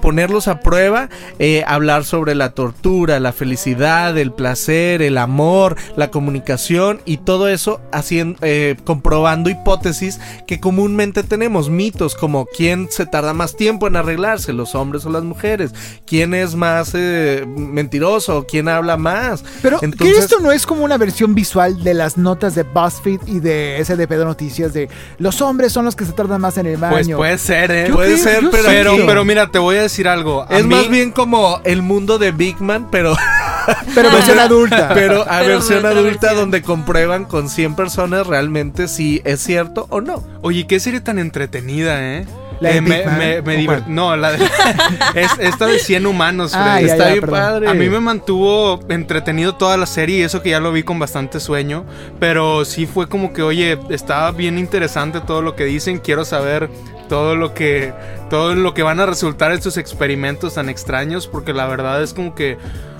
ponerlos a prueba, hablar sobre la tortura, la felicidad, el placer, el amor, la comunicación y todo eso haciendo, comprobando hipótesis que comúnmente tenemos, mitos como quién se tarda más tiempo en arreglarse, los hombres o las mujeres, quién es más eh, mentiroso, quién habla más. Pero ¿qué Entonces- esto no es como una versión visual de las notas de BuzzFeed y de SDP de Noticias de los hombres son los que se tardan más en el baño? Pues puede ser, ¿eh? Yo puede creo- ser, pero- Pero, mira, te voy a decir algo. A Es mí- más bien como el mundo de Big Man, pero pero versión adulta. pero a Pero versión adulta versión. donde comprueban con 100 personas realmente si es cierto o no. Oye, qué serie tan entretenida, ¿eh? ¿La de Eh, me. No, la de... es, esta de 100 humanos, Ah, ya, Está ya, bien padre. A mí me mantuvo entretenido toda la serie y eso que ya lo vi con bastante sueño, pero sí fue como que, oye, estaba bien interesante todo lo que dicen, quiero saber todo lo que todo lo que van a resultar estos experimentos tan extraños porque la verdad es como que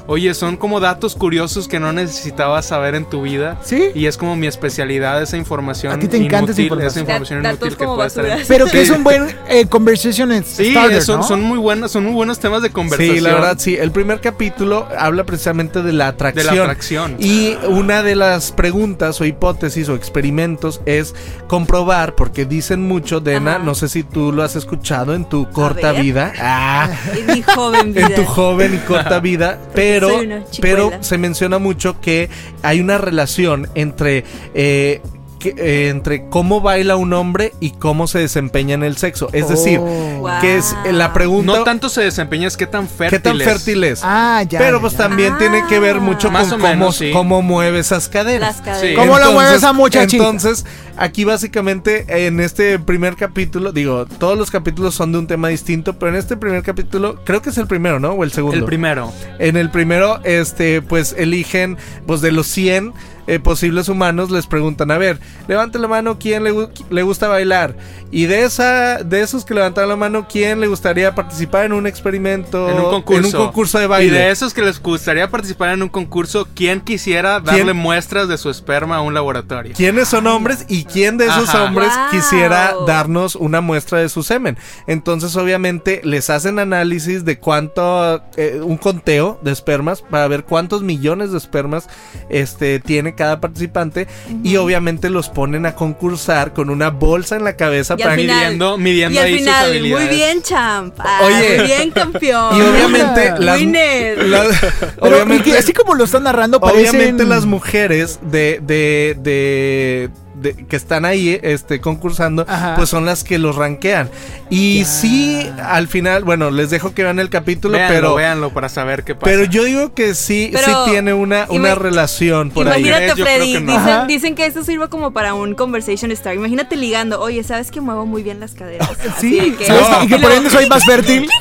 oye, son como datos curiosos que no necesitabas saber en tu vida. ¿Sí? Y es como mi especialidad, esa información A ti te encanta esa inútil, información. información Da- inútil que como puede estar en- basura. Pero que Sí. es un buen eh, conversation Sí, starter, son, ¿no? son muy buenos, son muy buenos temas de conversación. Sí, la verdad, sí. El primer capítulo habla precisamente de la De atracción. la atracción. Y una de las preguntas o hipótesis o experimentos es comprobar, porque dicen mucho, Dena, Ajá. no sé si tú lo has escuchado en tu corta vida. Ah, En mi joven vida. en tu joven y corta vida, pero, chicuela. pero se menciona mucho que hay una relación entre eh, que- eh, entre cómo baila un hombre y cómo se desempeña en el sexo. Es decir, Oh. Que es eh, la pregunta No tanto se desempeña, es qué tan fértil ¿Qué tan es. fértil es? Ah, ya. Pero pues ya. también Ah. tiene que ver mucho Más con cómo, menos, sí. cómo mueve esas caderas. Las cadenas. ¿Cómo lo mueve esa muchachita? Entonces, aquí básicamente en este primer capítulo, digo, todos los capítulos son de un tema distinto, pero en este primer capítulo, creo que es el primero, ¿no? O el segundo. El primero. En el primero, este, pues eligen, pues de los 100 eh, posibles humanos, les preguntan, a ver, levante la mano, ¿quién le, le gusta bailar? Y de esa, de esos que levantaron la mano, ¿quién le gustaría participar en un experimento? En un concurso. en un concurso de Y baile? de esos que les gustaría participar en un concurso, ¿quién quisiera darle ¿Quién? muestras de su esperma a un laboratorio? ¿Quiénes son hombres y quién de esos Ajá. hombres Wow. quisiera darnos una muestra de su semen? Entonces, obviamente, les hacen análisis de cuánto, eh, un conteo de espermas para ver cuántos millones de espermas este, tiene cada participante y obviamente los ponen a concursar con una bolsa en la cabeza Y para final- midiendo, midiendo Y al ahí sus final, muy bien, champ. Ah, Oye. muy bien, campeón. Y obviamente las, Winner. las- Pero, obviamente, y que así como lo están narrando, parecen... Obviamente las mujeres de, de, de, de- que están ahí este, concursando, Ajá. pues son las que los ranquean. Y Ya. sí, al final, bueno, les dejo que vean el capítulo, Véanlo, pero, véanlo para saber qué pasa. pero yo digo que sí, Pero, sí tiene una, una relación por ahí. Imagínate, Yo creo Freddy. que no. Dicen, dicen que esto sirve como para un conversation start. Imagínate ligando. Oye, ¿sabes que muevo muy bien las caderas? Sí, que- ¿sabes? No. Y que por ende soy más fértil.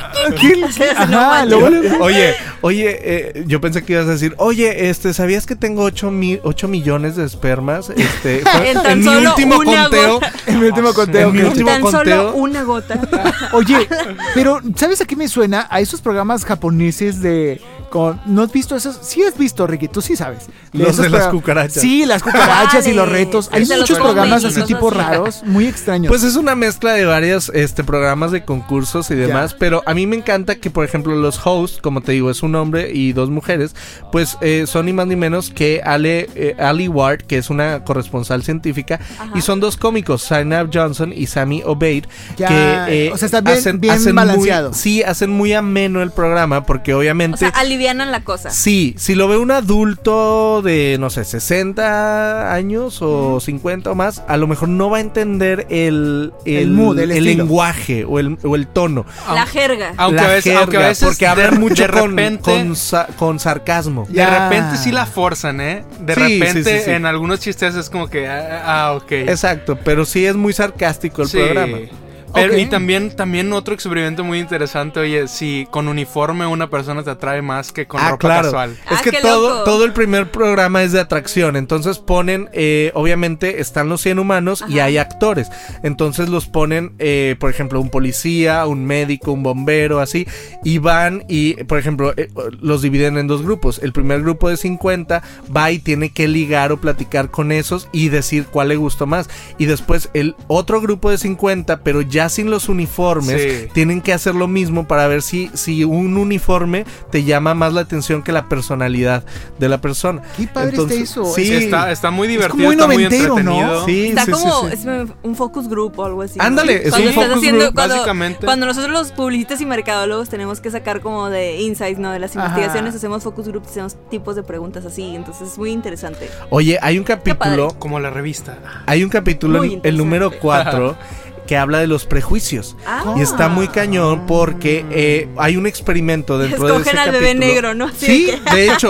Oye, oye, eh, yo pensé que ibas a decir, oye, este, ¿sabías que tengo 8, millones de espermas? Este, En mi una conteo, gota. En mi último conteo. En mi último Tan conteo. solo una gota. Oye, pero ¿sabes a qué me suena? A esos programas japoneses de... Con, ¿No has visto esos? Sí has visto, Ricky, tú sí sabes. Los de las cucarachas. Sí, las cucarachas y los retos. Hay los muchos programas así tipo así. raros, muy extraños. Pues es una mezcla de varios este, programas de concursos y demás, Ya. pero a mí me encanta que, por ejemplo, los hosts, como te digo, es un hombre y dos mujeres, pues eh, son ni más ni menos que Ale, eh, Ali Ward, que es una corresponsal científica, y son dos cómicos, Zainab Johnson y Sammy Obeid, Ya, que eh, o sea, está bien- bien balanceado. Muy, sí, hacen muy ameno el programa, porque O obviamente... sea, alivianan la cosa. Sí, si lo ve un adulto de, no sé, 60 años o 50 o más, a lo mejor no va a entender el, El mood, el estilo. lenguaje o el, o el tono. La jerga. Aunque La a veces, aunque a jerga, veces porque hablan de- mucho de con, repente, con, sa- con sarcasmo. de Ya. repente sí la forzan, ¿eh? De Sí, repente sí, sí, sí. en algunos chistes es como que, ah, ah, ok. Exacto, pero sí es muy sarcástico el Sí. programa. Pero. Y también, también otro experimento muy interesante, oye, si con uniforme una persona te atrae más que con ah, ropa claro. casual. Ah, Es que todo, loco. todo el primer programa es de atracción. Entonces ponen, eh, obviamente, están los 100 humanos y Ajá. hay actores. Entonces los ponen, eh, por ejemplo, un policía, un médico, un bombero, así. Y van y, por ejemplo, eh, los dividen en dos grupos. El primer grupo de 50 va y tiene que ligar o platicar con esos y decir cuál le gustó más. Y después el otro grupo de 50, pero ya sin los uniformes, Sí. tienen que hacer lo mismo para ver si, si un uniforme te llama más la atención que la personalidad de la persona. Qué padre está eso. Sí, está, está muy divertido, como muy está muy noventero, ¿no? entretenido. sí, Está sí, como sí. es un focus group o algo así. ¿no? Ándale, es Cuando un estás focus haciendo- group, cuando, básicamente. Cuando nosotros los publicistas y mercadólogos tenemos que sacar como de insights, ¿no? De las Ajá. investigaciones, hacemos focus groups, hacemos tipos de preguntas así. Entonces es muy interesante. Oye, hay un capítulo, Como la revista. hay un capítulo, el, número interesante. 4, que habla de los prejuicios. Ah. Y está muy cañón porque eh, hay un experimento dentro de ese Escogen al bebé negro, ¿no? Así Sí, de que- de hecho,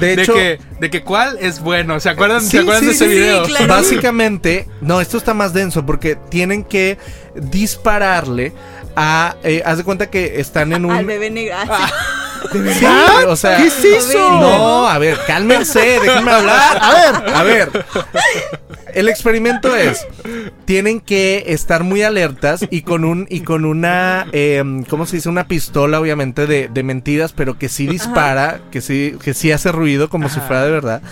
de De, hecho, que, de que cuál es bueno. ¿Se acuerdan, Sí, ¿se acuerdan sí, de ese sí, sí, video? claro. Básicamente, no, esto está más denso porque tienen que dispararle a. eh, haz de cuenta que están en un. Al bebé negro. Ah, sí. ¿De verdad? Sí, o sea, ¿Qué es eso? No, a ver, cálmense, déjenme hablar. A ver. A ver. El experimento es, tienen que estar muy alertas y con un y con una, em, ¿cómo se dice? Una pistola, obviamente de, de mentiras, pero que sí dispara, que sí que sí hace ruido como si fuera de verdad.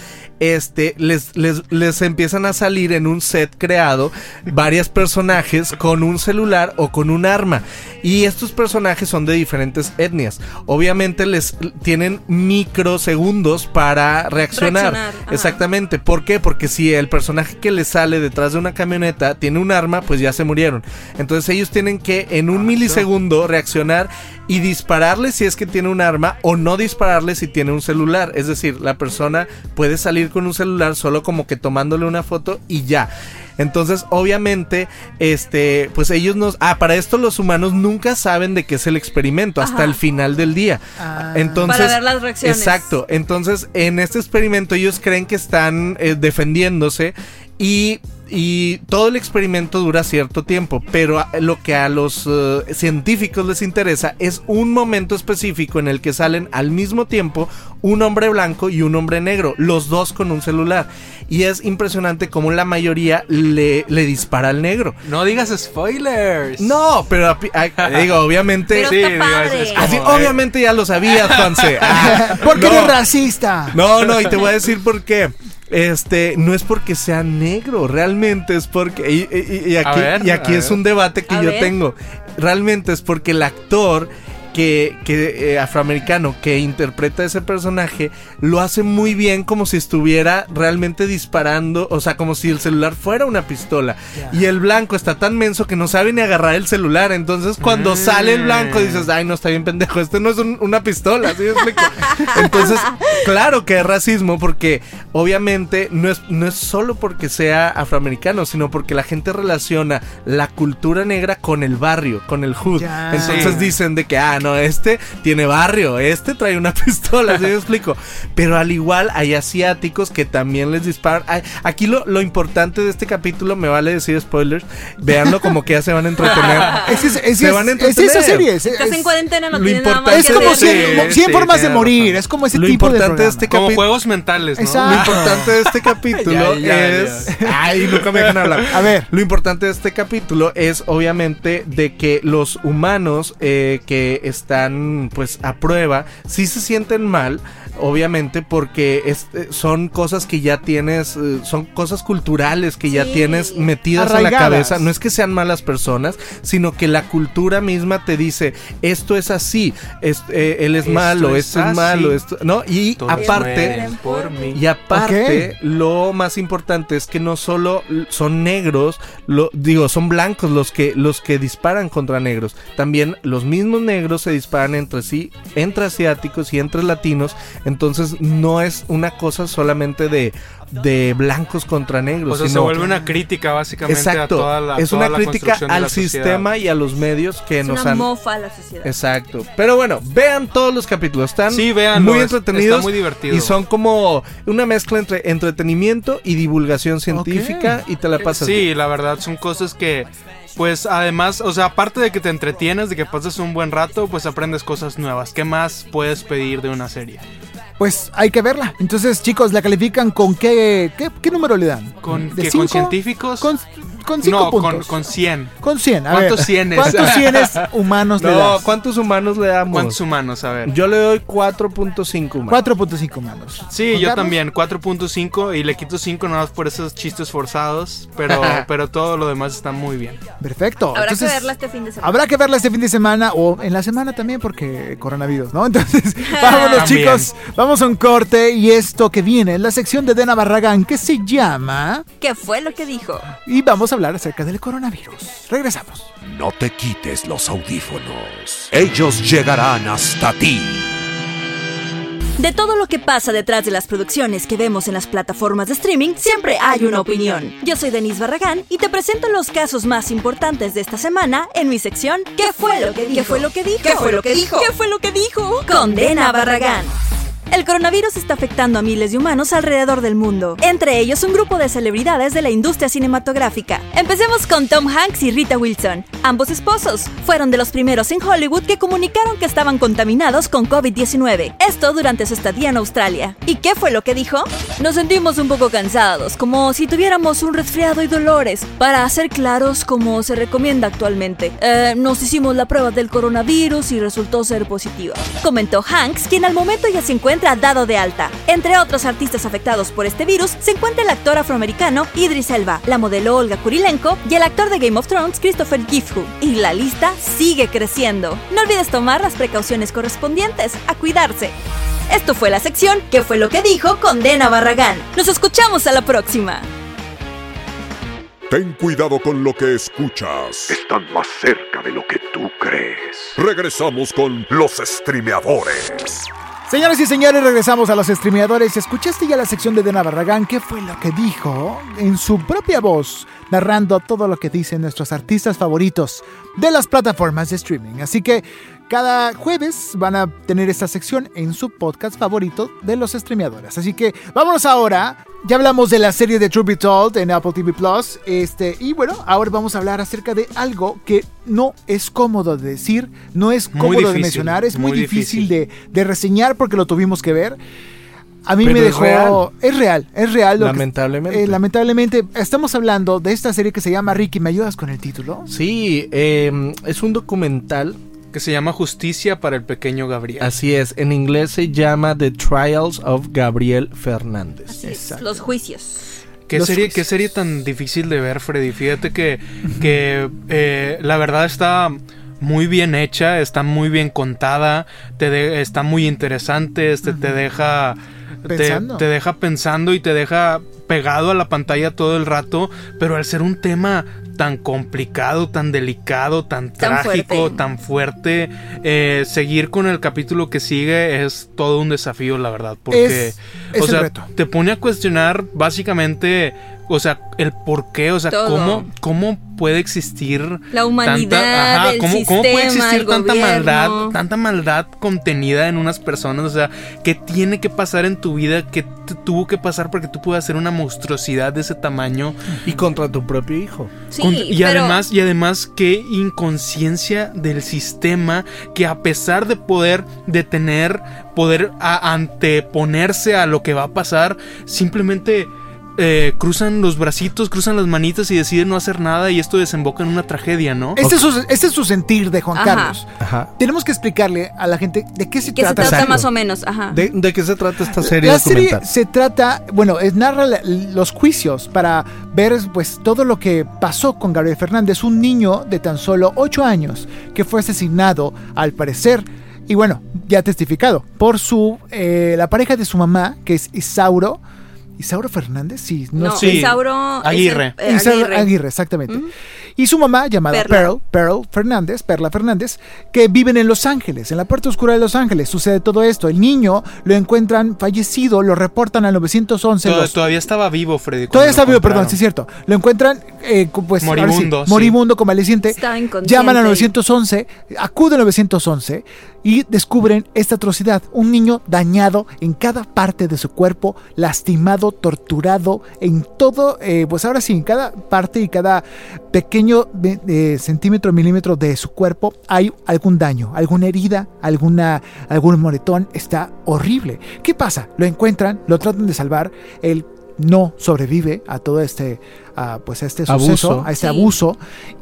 Este, les, les, les empiezan a salir en un set creado varios personajes con un celular o con un arma. Y estos personajes son de diferentes etnias. Obviamente les tienen microsegundos para reaccionar. Reaccionar. Exactamente. ¿Por qué? Porque si el personaje que les sale detrás de una camioneta tiene un arma, pues ya se murieron. Entonces ellos tienen que en un milisegundo reaccionar y dispararle si es que tiene un arma o no dispararle si tiene un celular. Es decir, la persona puede salir con un celular solo como que tomándole una foto y ya. Entonces, obviamente, este, pues ellos nos, ah, para esto los humanos nunca saben de qué es el experimento hasta Ajá. el final del día. Ah. Entonces, Para ver las reacciones. Exacto. Entonces, en este experimento ellos creen que están eh, defendiéndose y, y todo el experimento dura cierto tiempo, pero lo que a los eh, científicos les interesa es un momento específico en el que salen al mismo tiempo un hombre blanco y un hombre negro, los dos con un celular. Y es impresionante cómo la mayoría le, le dispara al negro. No digas spoilers. No, pero a digo, obviamente... Pero Sí, está digo, padre. es- es como- Así, eh, obviamente ya lo sabías, Juanse. Ah, Porque no. eres racista. No, no, y te voy a decir por qué. Este, no es porque sea negro, realmente es porque. Y, y- y aquí, ver, y aquí es ver. un debate que A yo ver. tengo. Realmente es porque el actor que, que, eh, afroamericano que interpreta ese personaje lo hace muy bien como si estuviera realmente disparando, o sea, como si el celular fuera una pistola. Y el blanco está tan menso que no sabe ni agarrar el celular. Entonces, cuando Mm. sale el blanco, dices, ay, no está bien pendejo, este no es un- una pistola, ¿sí? Entonces, claro que es racismo porque obviamente no es, no es solo porque sea afroamericano, sino porque la gente relaciona la cultura negra con el barrio, con el hood. Entonces dicen de que, ah, no, este tiene barrio, este trae una pistola, ¿sí me explico? Pero al igual hay asiáticos que también les disparan. Aquí lo, lo importante de este capítulo, me vale decir spoilers, véanlo como que ya se van a entretener. Es, es, es, Se van a es- es esa entretener. serie. Es, Estás en cuarentena, no lo tienes nada más es que como hacer. 100, Sí, 100 sí, formas de morir. Es como ese Lo tipo de importante de este Como juegos mentales, ¿no? Exacto. Lo importante de este capítulo Ya, ya, es. Ay, nunca me dejan hablar. A ver. Lo importante de este capítulo es, obviamente, de que los humanos eh, que están, pues, a prueba, sí se sienten mal. Obviamente, porque es- eh, son cosas que ya tienes, eh, son cosas culturales que ya tienes metidas en la Arraigadas. cabeza. No es que sean malas personas, sino que la cultura misma te dice: esto es así, es- eh, él es Esto malo, es esto es así. malo, esto, ¿no? Y Todos aparte, mueren por mí. y aparte, lo más importante es que no solo son negros, lo, digo, son blancos los que, los que disparan contra negros. También los mismos negros se disparan entre sí, entre asiáticos y entre latinos. Entonces no es una cosa solamente de, de blancos contra negros. O sea, se sino- vuelve una crítica básicamente Exacto. a toda la es toda una la crítica al sistema y a los medios que Es nos una han... mofa a la sociedad. Exacto. Pero bueno, vean todos los capítulos. Están Sí, véanlo, muy es- entretenidos. está muy divertido. Y son como una mezcla entre entretenimiento y divulgación científica. Y te la pasas bien. Sí, la verdad son cosas que, pues además, o sea, aparte de que te entretienes, de que pases un buen rato, pues aprendes cosas nuevas. ¿Qué más puedes pedir de una serie? Pues hay que verla. Entonces, chicos, ¿la califican con qué, qué, qué número le dan? ¿Con, ¿De que cinco? con científicos? Con, con cinco no, con, puntos. con 100. Con 100. A ¿Cuántos ver, cienes? ¿Cuántos cienes humanos le No, das? ¿cuántos humanos le damos? ¿Cuántos humanos? A ver. Yo le doy 4.5 humanos. 4.5 humanos. Sí, ¿Juan yo Carlos? también, 4.5 y le quito 5 nada más por esos chistes forzados, pero, pero todo lo demás está muy bien. Perfecto. Habrá Entonces, que verla este fin de semana. Habrá que verla este fin de semana o en la semana también porque coronavirus, ¿no? Entonces, vámonos También. chicos, vamos a un corte y esto que viene es la sección de Dena Barragán que se llama ¿Qué fue lo que dijo? y vamos a hablar acerca del coronavirus. Regresamos. No te quites los audífonos. Ellos llegarán hasta ti. De todo lo que pasa detrás de las producciones que vemos en las plataformas de streaming, siempre hay una opinión. Yo soy Denise Barragán y te presento los casos más importantes de esta semana en mi sección ¿Qué fue lo que dijo? ¿Qué fue lo que dijo? ¿Qué fue lo que dijo? ¿Qué fue lo que dijo? Condena Barragán. El coronavirus está afectando a miles de humanos alrededor del mundo, entre ellos un grupo de celebridades de la industria cinematográfica. Empecemos con Tom Hanks y Rita Wilson. Ambos esposos fueron de los primeros en Hollywood que comunicaron que estaban contaminados con COVID-19, esto durante su estadía en Australia. ¿Y qué fue lo que dijo? Nos sentimos un poco cansados, como si tuviéramos un resfriado y dolores. Para ser claros, como se recomienda actualmente, Eh, nos hicimos la prueba del coronavirus y resultó ser positiva. Comentó Hanks, quien al momento ya se encuentra dado de alta. Entre otros artistas afectados por este virus se encuentra el actor afroamericano Idris Elba, la modelo Olga Kurilenko y el actor de Game of Thrones Christopher Gifford. Y la lista sigue creciendo. No olvides tomar las precauciones correspondientes. A cuidarse. Esto fue la sección ¿Qué fue lo que dijo? con Dena Barragán. Nos escuchamos a la próxima. Ten cuidado con lo que escuchas. Están más cerca de lo que tú crees. Regresamos con los streameadores. Señoras y señores, regresamos a los streameadores. ¿Escuchaste ya la sección de Dena Barragán? ¿Qué fue lo que dijo? En su propia voz, narrando todo lo que dicen nuestros artistas favoritos de las plataformas de streaming. Así que cada jueves van a tener esta sección en su podcast favorito de los streameadores. Así que vámonos ahora. Ya hablamos de la serie de True Be Told en Apple TV Plus. Este, y bueno, ahora vamos a hablar acerca de algo que no es cómodo de decir, no es cómodo de mencionar, es muy, muy difícil, difícil. de, de reseñar porque lo tuvimos que ver. A mí Pero me es dejó. real. Es real, es real. lo que- Lamentablemente. eh, lamentablemente, estamos hablando de esta serie que se llama Ricky. ¿Me ayudas con el título? Sí, eh, es un documental. Que se llama Justicia para el pequeño Gabriel. Así es, en inglés se llama The Trials of Gabriel Fernández. Así es, los juicios. ¿Qué Los serie, juicios. qué serie tan difícil de ver, Freddy? Fíjate que, que eh, la verdad está muy bien hecha, está muy bien contada, te de- está muy interesante, este, te deja... Te, te deja pensando y te deja pegado a la pantalla todo el rato, pero al ser un tema tan complicado, tan delicado, tan, Tan trágico, fuerte. tan fuerte, eh, seguir con el capítulo que sigue es todo un desafío, la verdad, porque Es- es o sea, reto. te pone a cuestionar básicamente, o sea, el por qué, o sea, Todo. cómo, cómo puede existir La humanidad, el cómo, cómo puede existir tanta gobierno. maldad, tanta maldad contenida en unas personas, o sea, qué tiene que pasar en tu vida, que tuvo que pasar para que tú puedas hacer una monstruosidad de ese tamaño Y contra tu propio hijo. Sí, con- y pero además, y además, qué inconsciencia del sistema que a pesar de poder detener, poder a- anteponerse a lo que va a pasar, simplemente eh, cruzan los bracitos, cruzan las manitas y deciden no hacer nada y esto desemboca en una tragedia, ¿no? Este, es su, este es su sentir de Juan Ajá. Carlos. Ajá. Tenemos que explicarle a la gente de qué se que se trata. trata Exacto. más o menos, ajá. ¿De, de qué se trata esta serie La serie se trata, bueno, es narra la- los juicios para ver pues todo lo que pasó con Gabriel Fernández, un niño de tan solo 8 años que fue asesinado al parecer y bueno, ya testificado por su eh, la pareja de su mamá que es Isauro Isauro Fernández, sí, no, no, sé. Sí. Isauro es Aguirre. el- eh, Isauro Aguirre. Aguirre, exactamente. Y su mamá, llamada Perla. Pearl, Pearl Fernández, Perla Fernández, que viven en Los Ángeles, en la parte oscura de Los Ángeles. Sucede todo esto. El niño lo encuentran fallecido, lo reportan al 911. Tod- los- todavía estaba vivo, Freddy. Todavía está vivo, perdón, sí es cierto. Lo encuentran, eh, pues, ahora sí, Moribundo, sí. moribundo, convaleciente. Estaba inconsciente. Llaman al 911, acuden al 911 y descubren esta atrocidad. Un niño dañado en cada parte de su cuerpo, lastimado, torturado, en todo, eh, pues ahora sí, en cada parte y cada pequeño de centímetro, milímetro de su cuerpo hay algún daño, alguna herida, alguna, algún moretón. Está horrible. ¿Qué pasa? Lo encuentran, lo tratan de salvar, él no sobrevive a todo este, a, pues a este Abuso. suceso, a este Sí. abuso,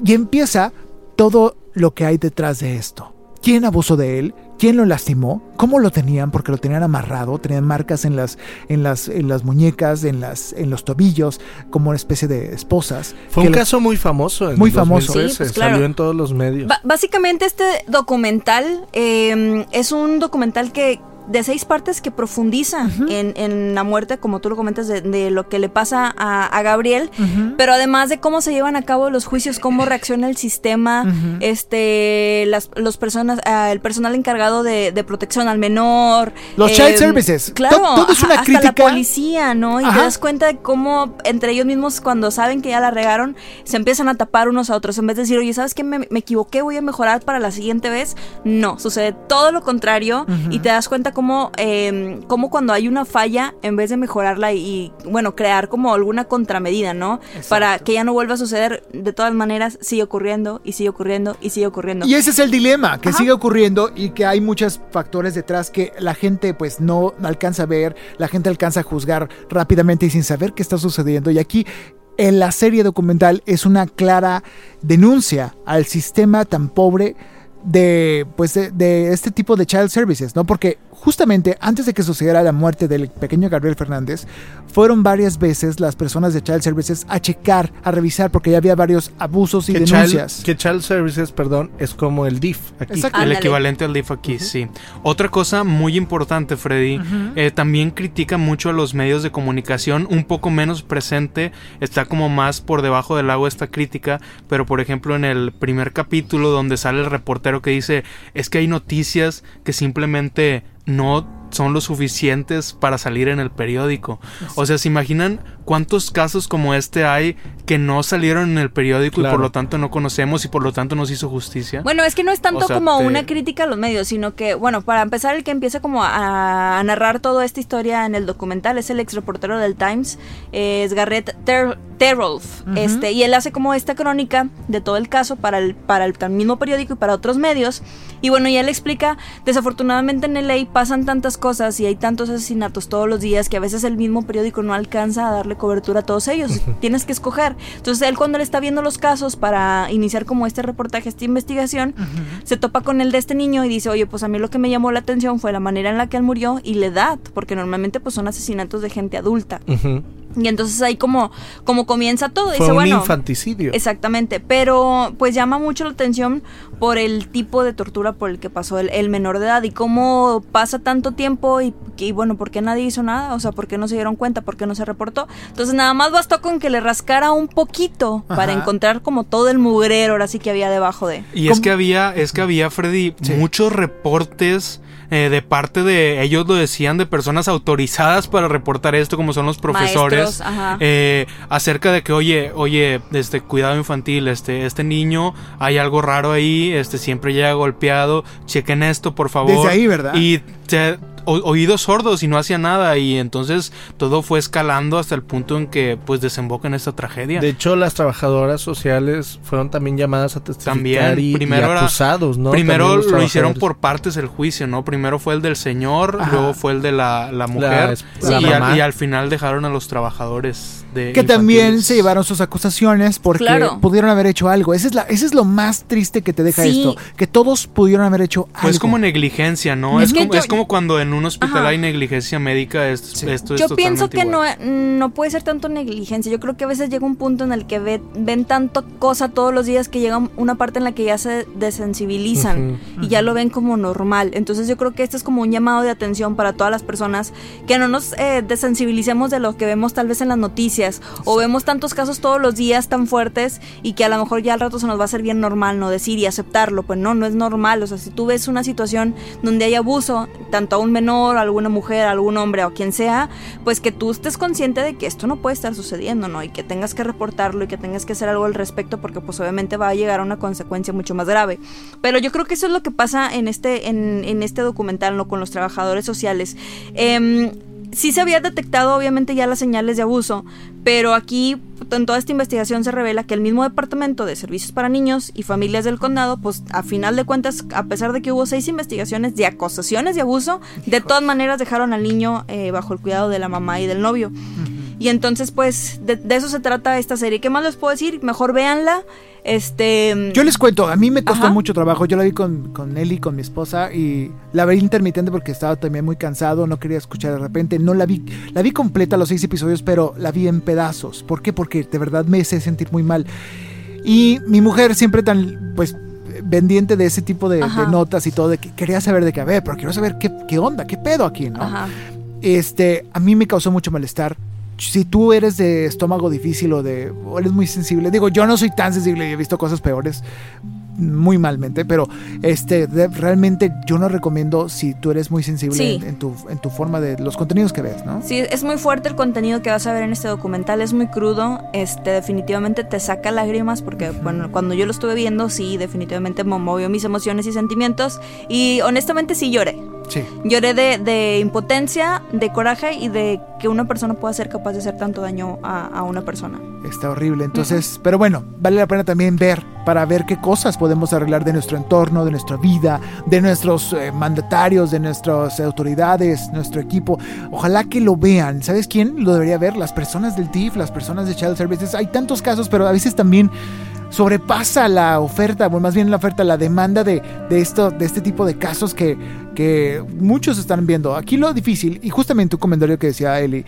y empieza todo lo que hay detrás de esto. ¿Quién abusó de él? ¿Quién lo lastimó? ¿Cómo lo tenían? Porque lo tenían amarrado, tenían marcas en las, en las, en las muñecas, en, las, en los tobillos, como una especie de esposas. Fue un lo- caso muy famoso. En Muy 2013, famoso. Sí, pues, claro. Salió en todos los medios. Básicamente este documental eh, es un documental que de seis partes que profundiza en, en la muerte, como tú lo comentas, de, de lo que le pasa a, a Gabriel, pero además de cómo se llevan a cabo los juicios, cómo reacciona el sistema, este, las los personas, ah, el personal encargado de, de protección al menor, Los child services. claro, To- todo es ajá, una hasta la crítica. policía, ¿no? Y Ajá. te das cuenta de cómo entre ellos mismos cuando saben que ya la regaron, se empiezan a tapar unos a otros en vez de decir, oye, ¿sabes qué? Me, me equivoqué, voy a mejorar para la siguiente vez. No, sucede todo lo contrario y te das cuenta cómo, eh, cómo cuando hay una falla, en vez de mejorarla y, bueno, crear como alguna contramedida, ¿no? Para que ya no vuelva a suceder, de todas maneras, sigue ocurriendo y sigue ocurriendo y sigue ocurriendo. Y ese es el dilema, que Ajá. sigue ocurriendo y que hay muchos factores detrás que la gente pues no alcanza a ver, la gente alcanza a juzgar rápidamente y sin saber qué está sucediendo. Y aquí en la serie documental es una clara denuncia al sistema tan pobre de pues de, de este tipo de child services, ¿no? Porque justamente antes de que sucediera la muerte del pequeño Gabriel Fernández, fueron varias veces las personas de child services a checar, a revisar porque ya había varios abusos y Que denuncias. child, que child Services, perdón, es como el DIF aquí. Exacto. El equivalente al DIF aquí, sí. Otra cosa muy importante, Freddy, eh, también critica mucho a los medios de comunicación, un poco menos presente, está como más por debajo del agua esta crítica, pero por ejemplo en el primer capítulo donde sale el reportero que dice, es que hay noticias que simplemente no son lo suficientes para salir en el periódico. O sea, ¿se imaginan cuántos casos como este hay que no salieron en el periódico y Claro. por lo tanto no conocemos y por lo tanto nos hizo justicia? Bueno, es que no es tanto O sea, como te- una crítica a los medios, sino que, bueno, para empezar, el que empieza como a, a narrar toda esta historia en el documental es el ex reportero del Times, eh, es Garrett Ter Terolf, este, y él hace como esta crónica de todo el caso para el, para el mismo periódico y para otros medios. Y bueno, y él explica, desafortunadamente en LA pasan tantas cosas y hay tantos asesinatos todos los días que a veces el mismo periódico no alcanza a darle cobertura a todos ellos. Tienes que escoger. Entonces él cuando él está viendo los casos para iniciar como este reportaje, esta investigación, se topa con el de este niño y dice, oye, pues a mí lo que me llamó la atención fue la manera en la que él murió y la edad, porque normalmente pues son asesinatos de gente adulta. Y entonces ahí como, como comienza todo. Fue dice, un bueno, infanticidio. Exactamente, pero pues llama mucho la atención por el tipo de tortura por el que pasó el, el menor de edad y cómo pasa tanto tiempo y, y bueno, ¿por qué nadie hizo nada? O sea, ¿por qué no se dieron cuenta? ¿Por qué no se reportó? Entonces nada más bastó con que le rascara un poquito para encontrar como todo el mugrero ahora sí que había debajo de... Y es que había, es que había, Freddy, Sí. muchos reportes eh, de parte de, ellos lo decían, de personas autorizadas para reportar esto, como son los profesores, Maestros, ajá. eh, acerca de que, oye, oye, este, cuidado infantil, este, este niño, hay algo raro ahí, este, siempre llega golpeado, chequen esto, por favor. Desde ahí, ¿verdad? Y te- oídos sordos y no hacía nada, y entonces todo fue escalando hasta el punto en que, pues, desemboca en esta tragedia. De hecho, las trabajadoras sociales fueron también llamadas a testificar También, y, y primero era- acusados, ¿no? Primero lo hicieron por partes el juicio, ¿no? Primero fue el del señor, Ajá. luego fue el de la, la mujer la y, mamá. al, y al final dejaron a los trabajadores de Que también se llevaron sus acusaciones porque Claro. pudieron haber hecho algo. Ese es, la, ese es lo más triste que te deja Sí. esto. Que todos pudieron haber hecho algo. Pues es como negligencia, ¿no? Es Es, que como, yo- es como cuando en un hospital Ajá. hay negligencia médica, es- esto es Yo pienso que igual. no, no puede ser tanto negligencia. Yo creo que a veces llega un punto en el que ve- ven tanto cosa todos los días que llega una parte en la que ya se desensibilizan y ya lo ven como normal. Entonces yo creo que este es como un llamado de atención para todas las personas que no nos eh, desensibilicemos de lo que vemos tal vez en las noticias o vemos tantos casos todos los días tan fuertes y que a lo mejor ya al rato se nos va a hacer bien normal no decir y aceptarlo. Pues no, no es normal. O sea, si tú ves una situación donde hay abuso, tanto a un menor, alguna mujer, algún hombre o quien sea, pues que tú estés consciente de que esto no puede estar sucediendo, ¿no? Y que tengas que reportarlo y que tengas que hacer algo al respecto porque pues obviamente va a llegar a una consecuencia mucho más grave. Pero yo creo que eso es lo que pasa en este, en, en este documental, ¿no? Con los trabajadores sociales. Em, sí se había detectado obviamente ya las señales de abuso, pero aquí en toda esta investigación se revela que el mismo departamento de servicios para niños y familias del condado, pues a final de cuentas, a pesar de que hubo seis investigaciones de acusaciones de abuso, de todas maneras dejaron al niño eh, bajo el cuidado de la mamá y del novio. Y entonces, pues, de, de eso se trata esta serie. ¿Qué más les puedo decir? Mejor véanla. Este. Yo les cuento, a mí me costó Ajá. mucho trabajo. Yo la vi con, con Nelly, con mi esposa, y la vi intermitente porque estaba también muy cansado, no quería escuchar de repente. No la vi, la vi completa los seis episodios, pero la vi en pedazos. ¿Por qué? Porque de verdad me hice sentir muy mal. Y mi mujer siempre tan, pues, pendiente de ese tipo de, notas y todo, de que quería saber de qué, a ver, pero quiero saber qué, qué onda, qué pedo aquí, ¿no? Ajá. Este, a mí me causó mucho malestar. Si tú eres de estómago difícil o de o eres muy sensible, digo, yo no soy tan sensible y he visto cosas peores muy malmente, pero este de- realmente yo no recomiendo si tú eres muy sensible Sí. en, en tu en tu forma de los contenidos que ves, ¿no? Sí, es muy fuerte el contenido que vas a ver en este documental, es muy crudo, este definitivamente te saca lágrimas porque bueno, cuando yo lo estuve viendo sí, definitivamente me movió mis emociones y sentimientos y honestamente sí lloré. Sí. Lloré de, de impotencia, de coraje y de que una persona pueda ser capaz de hacer tanto daño a, a una persona. Está horrible. Entonces, pero bueno, vale la pena también ver para ver qué cosas podemos arreglar de nuestro entorno, de nuestra vida, de nuestros eh, mandatarios, de nuestras autoridades, nuestro equipo. Ojalá que lo vean. ¿Sabes quién lo debería ver? Las personas del TIF, las personas de Child Services. Hay tantos casos, pero a veces también sobrepasa la oferta, o más bien la oferta, la demanda de, de esto, de este tipo de casos que, que muchos están viendo. Aquí lo difícil, y justamente un comentario que decía Eli,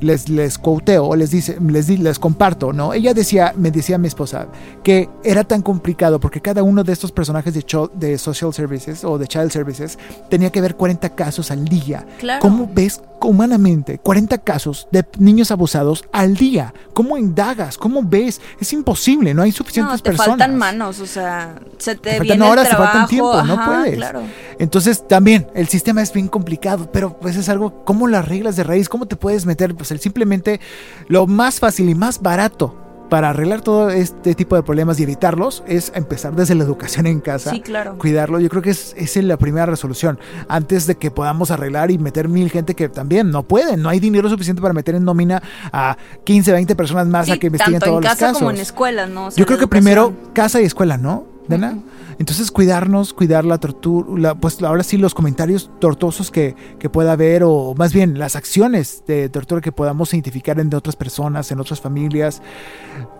les, les quoteo o les dice, les, les comparto, ¿no? Ella decía, me decía mi esposa, que era tan complicado porque cada uno de estos personajes de, cho- de social services o de child services tenía que ver 40 casos al día. Claro. ¿Cómo ves humanamente 40 casos de niños abusados al día? ¿Cómo indagas? ¿Cómo ves? Es imposible, no hay No, suficientes te personas. faltan manos, o sea, se te, Te faltan viene horas, el te faltan tiempo, no puedes. Claro. Entonces también el sistema es bien complicado, pero pues es algo, ¿cómo las reglas de raíz? ¿Cómo te puedes meter? Pues el simplemente lo más fácil y más barato para arreglar todo este tipo de problemas y evitarlos es empezar desde la educación en casa. Sí, claro. Cuidarlo, yo creo que es, es la primera resolución. Antes de que podamos arreglar y meter mil gente que también no pueden, no hay dinero suficiente para meter en nómina a 15, 20 personas más a que investiguen tanto en todos los casa casos. como en escuelas, ¿no? O sea, Yo creo que educación. primero casa y escuela, ¿no? Entonces cuidarnos, cuidar la tortura, pues ahora sí los comentarios tortuosos que, que pueda haber o más bien las acciones de tortura que podamos identificar en otras personas, en otras familias,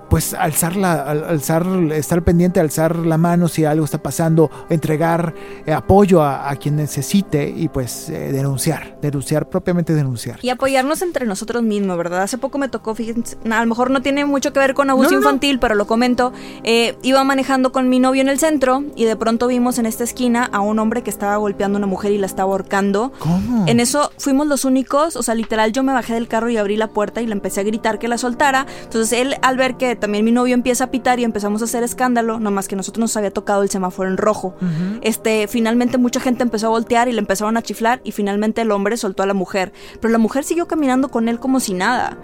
pues alzar la, al- alzar, estar pendiente, alzar la mano si algo está pasando, entregar eh, apoyo a, a quien necesite y pues eh, denunciar, denunciar, propiamente denunciar. Y apoyarnos entre nosotros mismos, ¿verdad? Hace poco me tocó, fíjense, a lo mejor no tiene mucho que ver con abuso No, no, no. infantil, pero lo comento. Eh, iba manejando con mi novio en el centro y de pronto vimos en esta esquina a un hombre que estaba golpeando a una mujer y la estaba ahorcando. ¿Cómo? En eso fuimos los únicos, o sea, literal yo me bajé del carro y abrí la puerta y le empecé a gritar que la soltara. Entonces él al ver que también mi novio empieza a pitar y empezamos a hacer escándalo, nomás que nosotros nos había tocado el semáforo en rojo. Este, finalmente mucha gente empezó a voltear y le empezaron a chiflar y finalmente el hombre soltó a la mujer, pero la mujer siguió caminando con él como si nada.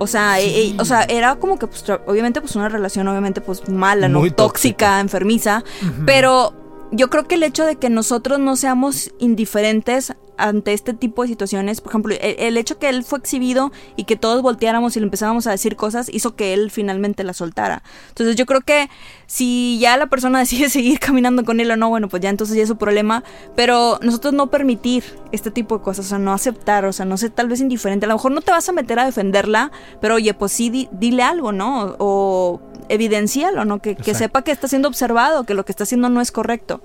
O sea, e- e- o sea, era como que pues, obviamente pues una relación obviamente pues mala, no tóxica, enfermiza, pero yo creo que el hecho de que nosotros no seamos indiferentes ante este tipo de situaciones, por ejemplo, el, el hecho que él fue exhibido y que todos volteáramos y le empezábamos a decir cosas hizo que él finalmente la soltara. Entonces yo creo que si ya la persona decide seguir caminando con él o no, bueno, pues ya entonces ya es su problema, pero nosotros no permitir este tipo de cosas, o sea, no aceptar, o sea, no ser tal vez indiferente, a lo mejor no te vas a meter a defenderla, pero oye, pues sí, di- dile algo, ¿no? O evidencialo, ¿no? Que, que sepa que está siendo observado, que lo que está haciendo no es correcto.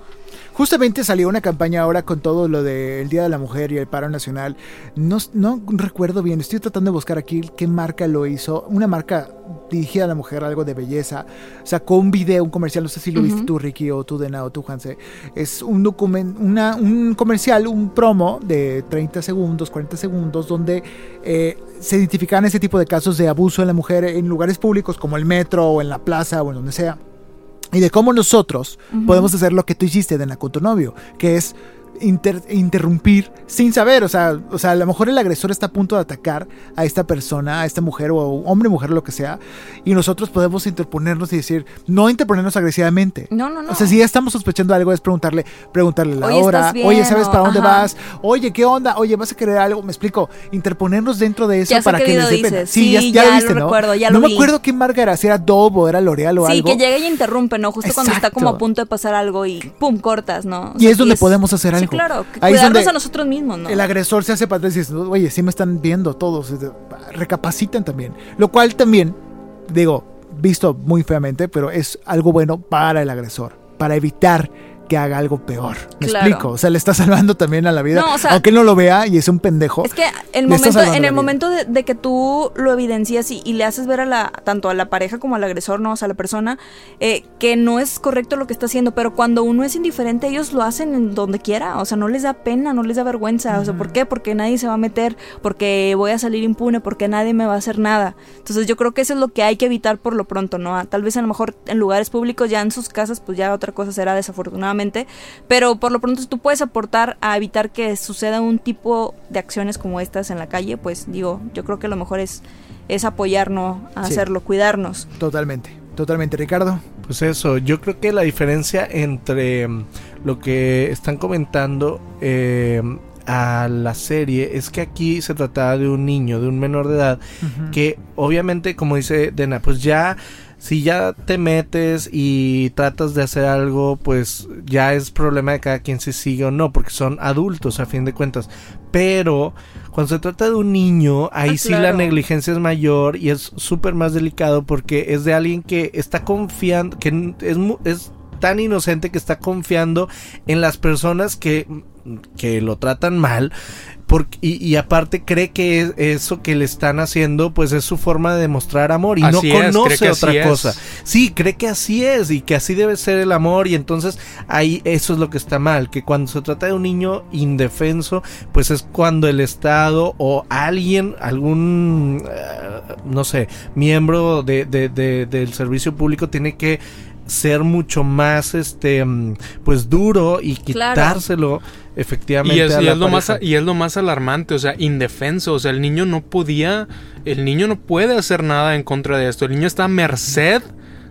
Justamente salió una campaña ahora con todo lo del Día de la Mujer y el paro nacional. No, no recuerdo bien, estoy tratando de buscar aquí qué marca lo hizo. Una marca dirigida a la mujer, algo de belleza. Sacó un video, un comercial, no sé si lo viste tú, Ricky, o tú, Dena, o tú, Juanse. Es un, document, una, un comercial, un promo de 30 segundos, 40 segundos, donde eh, se identifican ese tipo de casos de abuso de la mujer en lugares públicos como el metro o en la plaza o en donde sea y de cómo nosotros podemos hacer lo que tú hiciste, Dena, con tu novio, que es inter- interrumpir sin saber, o sea, o sea, a lo mejor el agresor está a punto de atacar a esta persona, a esta mujer o hombre, mujer, lo que sea, y nosotros podemos interponernos y decir, no interponernos agresivamente. No, no, no. O sea, si ya estamos sospechando algo, es preguntarle, preguntarle la Oye, ¿estás hora, bien? oye, ¿sabes O- para dónde ajá. vas? Oye, ¿qué onda? Oye, ¿vas a querer algo? Me explico, interponernos dentro de eso Ya para que les dé pena. Sí, ya, Sí, ya ya lo viste, lo ¿no? recuerdo, ya no me acuerdo qué marca era, si era Dove o era L'Oreal o Sí, algo. que llega y interrumpe, ¿no? Justo cuando está como a punto de pasar algo y pum, cortas, ¿no? O Y sea, es donde podemos hacer Sí, claro, que Ahí cuidarnos a nosotros mismos, ¿no? El agresor se hace para atrás y dice, oye, sí me están viendo todos. Recapacitan también. Lo cual también, digo, visto muy feamente, pero es algo bueno para el agresor, para evitar que haga algo peor. ¿Me Claro. explico? O sea, le está salvando también a la vida. No, o sea- Aunque él no lo vea y es un pendejo. Es que el momento, en el momento de, de que tú lo evidencias y, y le haces ver a la, tanto a la pareja como al agresor, ¿no? O sea, a la persona, eh, que no es correcto lo que está haciendo, pero cuando uno es indiferente, ellos lo hacen en donde quiera, o sea, no les da pena, no les da vergüenza, o sea, ¿por qué? Porque nadie se va a meter, porque voy a salir impune, porque nadie me va a hacer nada. Entonces yo creo que eso es lo que hay que evitar por lo pronto, ¿no? Ah, Tal vez a lo mejor en lugares públicos, ya en sus casas, pues ya otra cosa será pero por lo pronto si tú puedes aportar a evitar que suceda un tipo de acciones como estas en la calle, pues digo, yo creo que lo mejor es, es apoyarnos a Sí. hacerlo, cuidarnos. Totalmente. Totalmente, Ricardo. Pues eso, yo creo que la diferencia entre mm, lo que están comentando eh, a la serie es que aquí se trataba de un niño, de un menor de edad, que obviamente, como dice Dena, pues ya si ya te metes y tratas de hacer algo, pues ya es problema de cada quien si sigue o no, porque son adultos a fin de cuentas. Pero cuando se trata de un niño, ahí Ah, sí la negligencia es mayor y es súper más delicado porque es de alguien que está confiando, que es, es tan inocente que está confiando en las personas que, que lo tratan mal. Porque, y, y aparte cree que es- eso que le están haciendo pues es su forma de demostrar amor y Así no es, conoce otra es. cosa. Sí, cree que así es y que así debe ser el amor y entonces ahí eso es lo que está mal, que cuando se trata de un niño indefenso, pues es cuando el Estado o alguien, algún, eh, no sé, miembro de, de- de- del servicio público tiene que ser mucho más este mm, pues duro y Claro. quitárselo efectivamente Y es, a y la es lo más, y es lo más alarmante, o sea, indefenso. O sea, el niño no podía, el niño no puede hacer nada en contra de esto. El niño está a merced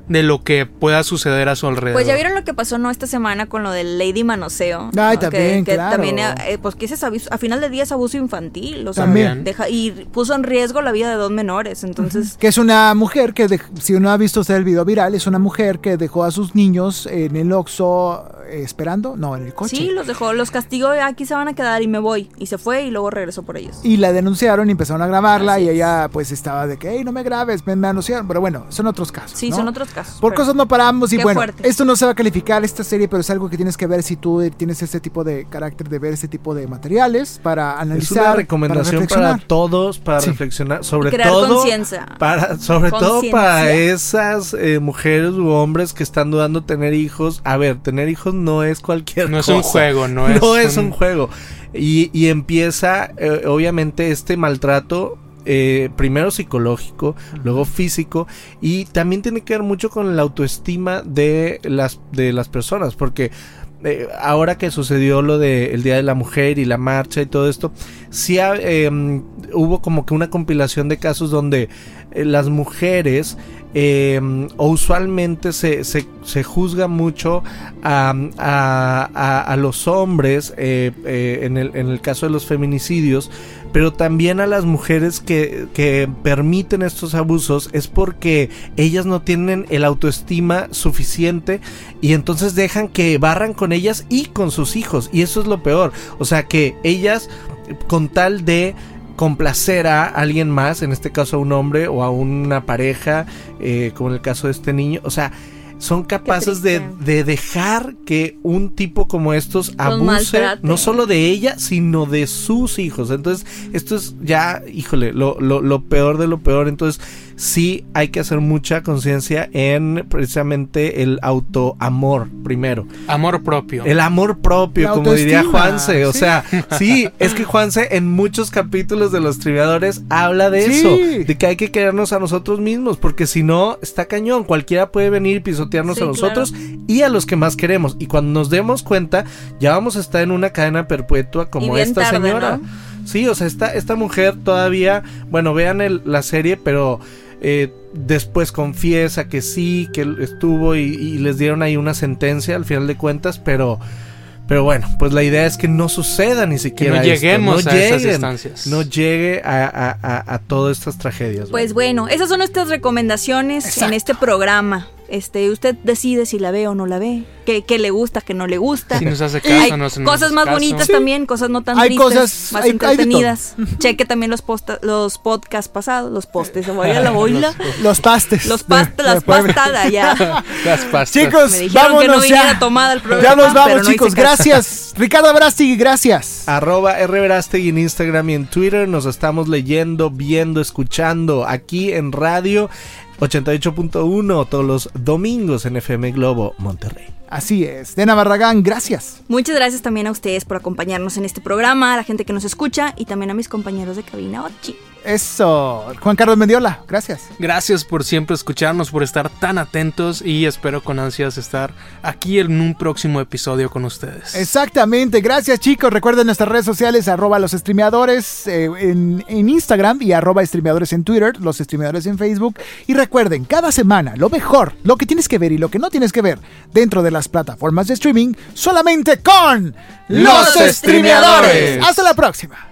de lo que pueda suceder a su alrededor. Pues ya vieron lo que pasó no esta semana con lo del Lady Manoseo. Ay, ¿no? también, que, que claro. también, eh, pues que ese es abuso- a final del día es abuso infantil, o sea, También. deja y puso en riesgo la vida de dos menores, entonces Que es una mujer que, dej- si uno ha visto usted el video viral, es una mujer que dejó a sus niños en el Oxxo eh, esperando, no, en el coche. sí, los dejó, los castigó, aquí se van a quedar y me voy y se fue y luego regresó por ellos. Y la denunciaron y empezaron a grabarla Así y es. ella pues estaba de que, hey, no me grabes, me, me anunciaron. Pero bueno, son otros casos. Sí, ¿no? son otros casos. Por pero- cosas no paramos y Qué bueno, fuerte. esto no se va a calificar esta serie, pero es algo que tienes que ver si tú tienes este tipo de carácter de ver este tipo de materiales para Es analizar. una recomendación para, todos, para Sí. reflexionar, sobre crear todo conciencia. para, sobre todo para esas eh, mujeres u hombres que están dudando tener hijos. A ver, tener hijos no es cualquier No es cosa. un juego, no es es un un- juego. Y, y empieza, eh, obviamente, este maltrato. Eh, primero psicológico, luego físico y también tiene que ver mucho con la autoestima de las de las personas porque eh, ahora que sucedió lo del Día de la Mujer y la marcha y todo esto, sí ha- em, hubo como que una compilación de casos donde eh, las mujeres em, o usualmente se, se, se juzga mucho a, a- a- los hombres eh, eh, en, el, en el caso de los feminicidios, pero también a las mujeres que, que permiten estos abusos es porque ellas no tienen el autoestima suficiente y entonces dejan que barran con ellas y con sus hijos. Y eso es lo peor, o sea que ellas con tal de complacer a alguien más, en este caso a un hombre o a una pareja, eh, como en el caso de este niño, o sea, son capaces de, de dejar que un tipo como estos abuse no solo de ella, sino de sus hijos. Entonces, esto es ya, híjole, lo, lo, lo peor de lo peor. Entonces, sí hay que hacer mucha conciencia en precisamente el autoamor primero. Amor propio. El amor propio, La como diría Juanse. O sí. sea, sí, es que Juanse en muchos capítulos de los triviadores habla de Sí. eso. De que hay que querernos a nosotros mismos. Porque si no, está cañón. Cualquiera puede venir y pisotearnos Sí, a nosotros y a los que más queremos. Y cuando nos demos cuenta, ya vamos a estar en una cadena perpetua como esta tarde, señora. ¿no? Sí, o sea, esta, esta mujer todavía, bueno, vean el- la serie, pero eh, después confiesa que sí, que él estuvo y, y les dieron ahí una sentencia al final de cuentas, pero, pero bueno, pues la idea es que no suceda ni siquiera no esto, lleguemos no a esas lleguen, instancias. No llegue a, a- a- a todas estas tragedias. Pues bueno, esas son nuestras recomendaciones Exacto. en este programa. Este, usted decide si la ve o no la ve, qué, qué le gusta, qué no le gusta. Si nos hace Hay caso, no se nos cosas más caso. bonitas Sí. también, cosas no tan Hay tristes, cosas- más hay- hay entretenidas. Cheque también los posta- los podcasts pasados, los postes, se vaya la boila. Los pastes. Los de- past las pastadas ya. Las pastas. Chicos, Me dijeron que no vámonos viniera ya. tomada al programa, Ya nos vamos, no chicos. Gracias. Ricardo Brasti, gracias. Arroba rverastegui en Instagram y en Twitter. Nos estamos leyendo, viendo, escuchando aquí en radio 88.1 todos los domingos en FM Globo Monterrey. Así es. Dena Barragán, gracias. Muchas gracias también a ustedes por acompañarnos en este programa, a la gente que nos escucha y también a mis compañeros de cabina Ochi. Eso. Juan Carlos Mendiola, gracias. Gracias por siempre escucharnos, por estar tan atentos y espero con ansias estar aquí en un próximo episodio con ustedes. Exactamente, gracias chicos. Recuerden nuestras redes sociales, arroba los streameadores eh, en, en Instagram y arroba streameadores en Twitter, los streameadores en Facebook. Y recuerden, cada semana lo mejor, lo que tienes que ver y lo que no tienes que ver dentro de las plataformas de streaming, solamente con Los Streameadores. Hasta la próxima.